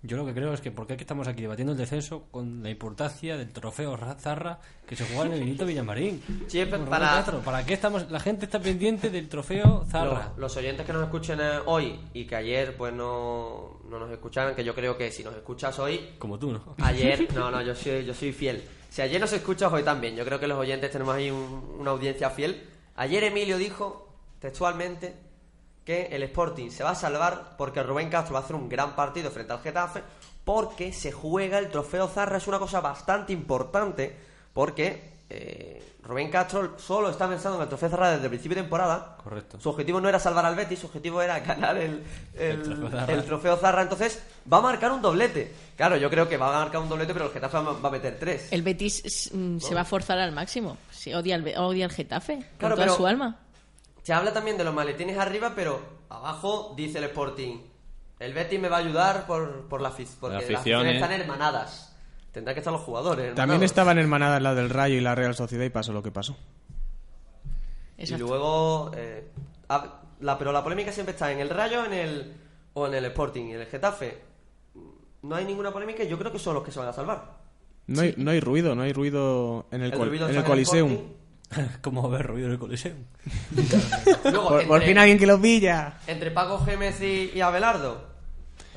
Speaker 7: Yo lo que creo es que porque aquí estamos aquí debatiendo el descenso con la importancia del trofeo Ra- Zarra que se juega en el Benito Villamarín.
Speaker 3: Sí, para-
Speaker 7: ¿Para qué estamos? La gente está pendiente del trofeo Zarra.
Speaker 3: Los, los oyentes que nos escuchen eh, hoy y que ayer pues no, no nos escucharan, que yo creo que si nos escuchas hoy,
Speaker 7: Como tú, ¿no?
Speaker 3: ayer, no, no, yo soy, yo soy fiel. Si ayer nos escuchas hoy también, yo creo que los oyentes tenemos ahí un- una audiencia fiel. Ayer Emilio dijo textualmente que el Sporting se va a salvar porque Rubén Castro va a hacer un gran partido frente al Getafe porque se juega el trofeo Zarra, es una cosa bastante importante porque eh, Rubén Castro solo está pensando en el trofeo Zarra desde el principio de temporada.
Speaker 7: Correcto.
Speaker 3: Su objetivo no era salvar al Betis, su objetivo era ganar el, el,
Speaker 7: El trofeo Zarra.
Speaker 3: el trofeo Zarra. Entonces va a marcar un doblete. Claro, yo creo que va a marcar un doblete, pero el Getafe va a meter tres.
Speaker 4: El Betis mm, se va a forzar al máximo. Sí, odia al, odia al Getafe
Speaker 3: Claro,
Speaker 4: con toda
Speaker 3: pero-
Speaker 4: su alma.
Speaker 3: Se habla también de los maletines arriba, pero abajo dice el Sporting, el Betis me va a ayudar por, por la afición, porque
Speaker 6: La
Speaker 3: las
Speaker 6: afición,
Speaker 3: aficiones están hermanadas. Tendrán que estar los jugadores.
Speaker 5: También
Speaker 3: hermanados.
Speaker 5: estaban hermanadas la del Rayo y la Real Sociedad y pasó lo que pasó.
Speaker 4: Exacto.
Speaker 3: Y luego, eh, la, pero la polémica siempre está en el Rayo en el, o en el Sporting. Y en el Getafe no hay ninguna polémica y yo creo que son los que se van a salvar.
Speaker 5: No hay, no hay ruido, no hay ruido en el,
Speaker 3: El
Speaker 5: col-
Speaker 3: ruido
Speaker 5: en el Coliseum.
Speaker 7: ¿Cómo haber ruido en el Coliseum?
Speaker 3: Luego,
Speaker 5: Por, por
Speaker 3: entre-
Speaker 5: fin alguien que los pilla.
Speaker 3: Entre Paco Gémez y, y Abelardo,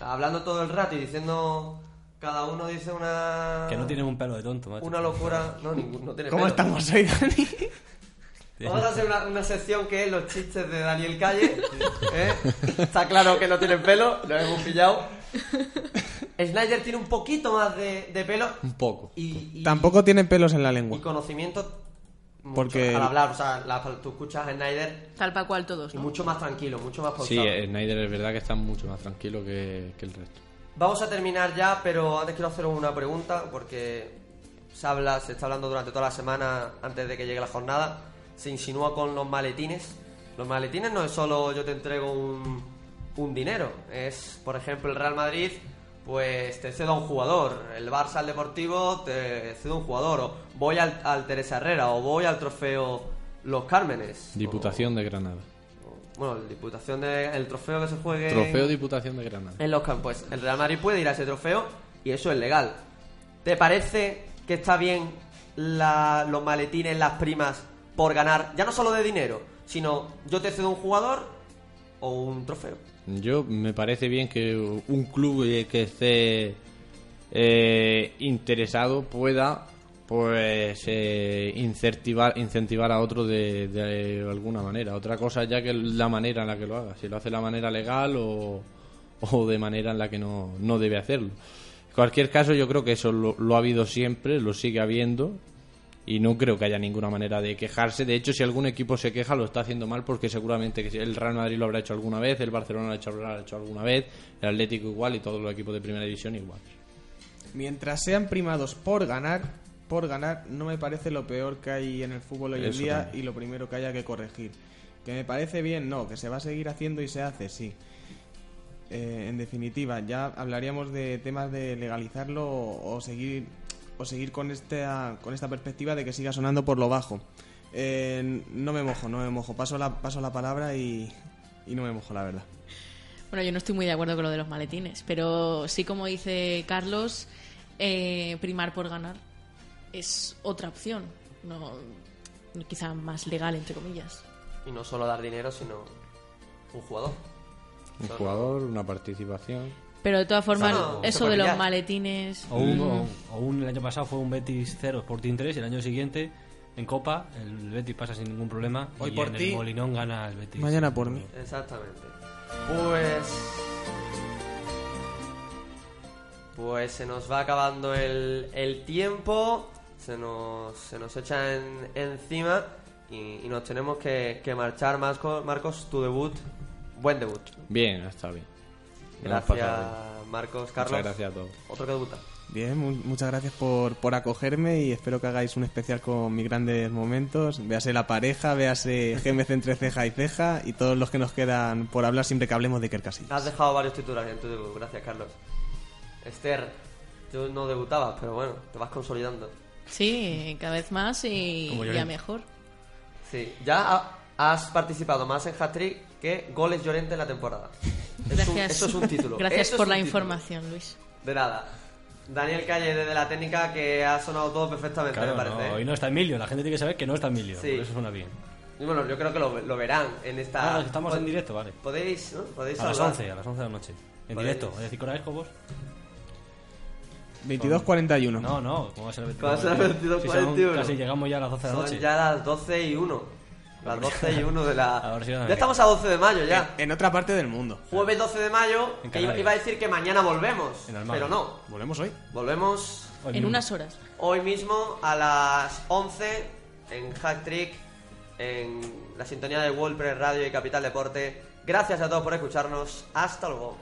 Speaker 3: hablando todo el rato y diciendo. Cada uno dice una.
Speaker 7: Que no tienen un pelo de tonto, macho.
Speaker 3: Una locura. No, ningún, no tiene
Speaker 5: ¿Cómo
Speaker 3: pelo.
Speaker 5: estamos hoy, Dani?
Speaker 3: Vamos a hacer una, una sección que es los chistes de Daniel Calle. ¿eh? Está claro que no tienen pelo, lo hemos pillado. Snyder tiene un poquito más de, de pelo
Speaker 6: Un poco.
Speaker 3: y, y-
Speaker 5: Tampoco tienen pelos en la
Speaker 3: y
Speaker 5: lengua.
Speaker 3: conocimiento mucho
Speaker 5: Porque-
Speaker 3: al hablar. O sea, la- tú escuchas a Snyder
Speaker 4: Tal para cual todos,
Speaker 3: y mucho más tranquilo, mucho más pausado.
Speaker 6: Sí, eh, Snyder es verdad que está mucho más tranquilo que, que el resto.
Speaker 3: Vamos a terminar ya, pero antes quiero haceros una pregunta porque se habla, se está hablando durante toda la semana antes de que llegue la jornada. Se insinúa con los maletines. Los maletines no es solo yo te entrego un, un dinero, es, por ejemplo, el Real Madrid, pues te cedo a un jugador. El Barça, el Deportivo, te cedo a un jugador. O voy al, al Teresa Herrera o voy al trofeo Los Cármenes.
Speaker 6: Diputación de Granada.
Speaker 3: O- bueno, la Diputación de, el trofeo que se juegue.
Speaker 6: Trofeo Diputación de Granada.
Speaker 3: en los campos. Pues el Real Madrid puede ir a ese trofeo y eso es legal. ¿Te parece que está bien la- los maletines, las primas por ganar, ya no solo de dinero, sino yo te cedo un jugador o un trofeo?
Speaker 6: Yo me parece bien que un club que esté eh, interesado pueda pues eh, incentivar incentivar a otro de, de alguna manera. Otra cosa ya que la manera en la que lo haga, si lo hace de la manera legal o, o de manera en la que no, no debe hacerlo. En cualquier caso, yo creo que eso lo, lo ha habido siempre, lo sigue habiendo y no creo que haya ninguna manera de quejarse. De hecho, si algún equipo se queja, lo está haciendo mal porque seguramente el Real Madrid lo habrá hecho alguna vez, el Barcelona lo ha hecho, lo habrá hecho alguna vez, el Atlético igual y todos los equipos de primera división igual.
Speaker 5: Mientras sean primados por ganar, por ganar, no me parece lo peor que hay en el fútbol hoy en día
Speaker 6: también.
Speaker 5: y lo primero que haya que corregir. Que me parece bien, no, que se va a seguir haciendo y se hace, sí. Eh, en definitiva, ya hablaríamos de temas de legalizarlo o seguir o seguir con esta con esta perspectiva de que siga sonando por lo bajo. Eh, no me mojo, no me mojo. Paso la paso la palabra y, y no me mojo, la verdad.
Speaker 4: Bueno, yo no estoy muy de acuerdo con lo de los maletines, pero sí, como dice Carlos, eh, primar por ganar es otra opción, no quizá más legal, entre comillas.
Speaker 3: Y no solo dar dinero, sino un jugador.
Speaker 6: Un
Speaker 3: Solo-
Speaker 6: jugador, una participación.
Speaker 4: Pero de todas formas,
Speaker 3: Eso no
Speaker 4: de los maletines...
Speaker 7: O un,
Speaker 4: mm,
Speaker 7: o, o un- el año pasado fue un Betis 0 Sporting 3 y el año siguiente en Copa el Betis pasa sin ningún problema
Speaker 5: Hoy
Speaker 7: y
Speaker 5: por
Speaker 7: en
Speaker 5: ti,
Speaker 7: el Molinón gana el Betis.
Speaker 5: mañana por mí.
Speaker 3: Exactamente. Pues. Pues se nos va acabando el, el tiempo, se nos, se nos echa en- encima y, y nos tenemos que, que marchar. Marcos, Marcos, tu debut, buen debut.
Speaker 6: Bien, está bien.
Speaker 3: Gracias. Marcos. Carlos,
Speaker 6: Muchas gracias a todos.
Speaker 3: otro que debuta.
Speaker 5: Bien, mu- muchas gracias por, por acogerme y espero que hagáis un especial con mis grandes momentos. Véase la pareja, véase GMC entre ceja y ceja y todos los que nos quedan por hablar siempre que hablemos de Iker Casillas.
Speaker 3: Has dejado varios titulares en tu debut, gracias, Carlos. Esther, tú no debutabas, pero bueno, te vas consolidando.
Speaker 4: Sí, cada vez más y ya mejor.
Speaker 3: Sí, ya ha- has participado más en hat-trick que goles Llorente en la temporada. Es un-
Speaker 4: Gracias.
Speaker 3: eso es un título.
Speaker 4: Gracias
Speaker 3: Eso es
Speaker 4: por la
Speaker 3: título.
Speaker 4: información, Luis.
Speaker 3: De nada. Daniel Calle desde la técnica que ha sonado todo perfectamente,
Speaker 7: Claro,
Speaker 3: me parece.
Speaker 7: no, hoy no está Emilio, la gente tiene que saber que no está Emilio,
Speaker 3: Sí.
Speaker 7: por eso suena bien.
Speaker 3: Y bueno, yo creo que lo, lo verán en esta...
Speaker 7: Ah, estamos en directo, vale.
Speaker 3: Podéis, ¿no? Podéis
Speaker 7: A las
Speaker 3: saludar.
Speaker 7: 11, a las 11 de la noche. En
Speaker 3: Vale.
Speaker 7: directo, es decir, ¿qué hora es, Cobos?
Speaker 5: 22.41.
Speaker 7: No, no, ¿cómo va a ser el
Speaker 3: ¿Cómo va a ser el
Speaker 7: 22? Si son
Speaker 3: 22:41?
Speaker 7: Casi llegamos ya a las 12 de la
Speaker 3: Son
Speaker 7: noche.
Speaker 3: ya las 12 y 1. Las 12 y 1 de la...
Speaker 7: Ahora sí que no me
Speaker 3: ya estamos a 12 de mayo ya.
Speaker 5: En otra parte del mundo.
Speaker 3: Jueves 12 de mayo,
Speaker 7: En
Speaker 3: que iba,
Speaker 7: Canarias.
Speaker 3: iba a decir que mañana volvemos,
Speaker 7: En Almagro.
Speaker 3: pero no.
Speaker 5: Volvemos hoy.
Speaker 3: Volvemos
Speaker 7: Hoy
Speaker 4: En
Speaker 7: mismo.
Speaker 4: unas horas.
Speaker 3: hoy mismo a las 11 en Hack Trick, en la sintonía de WordPress Radio y Capital Deporte. Gracias a todos por escucharnos. Hasta luego.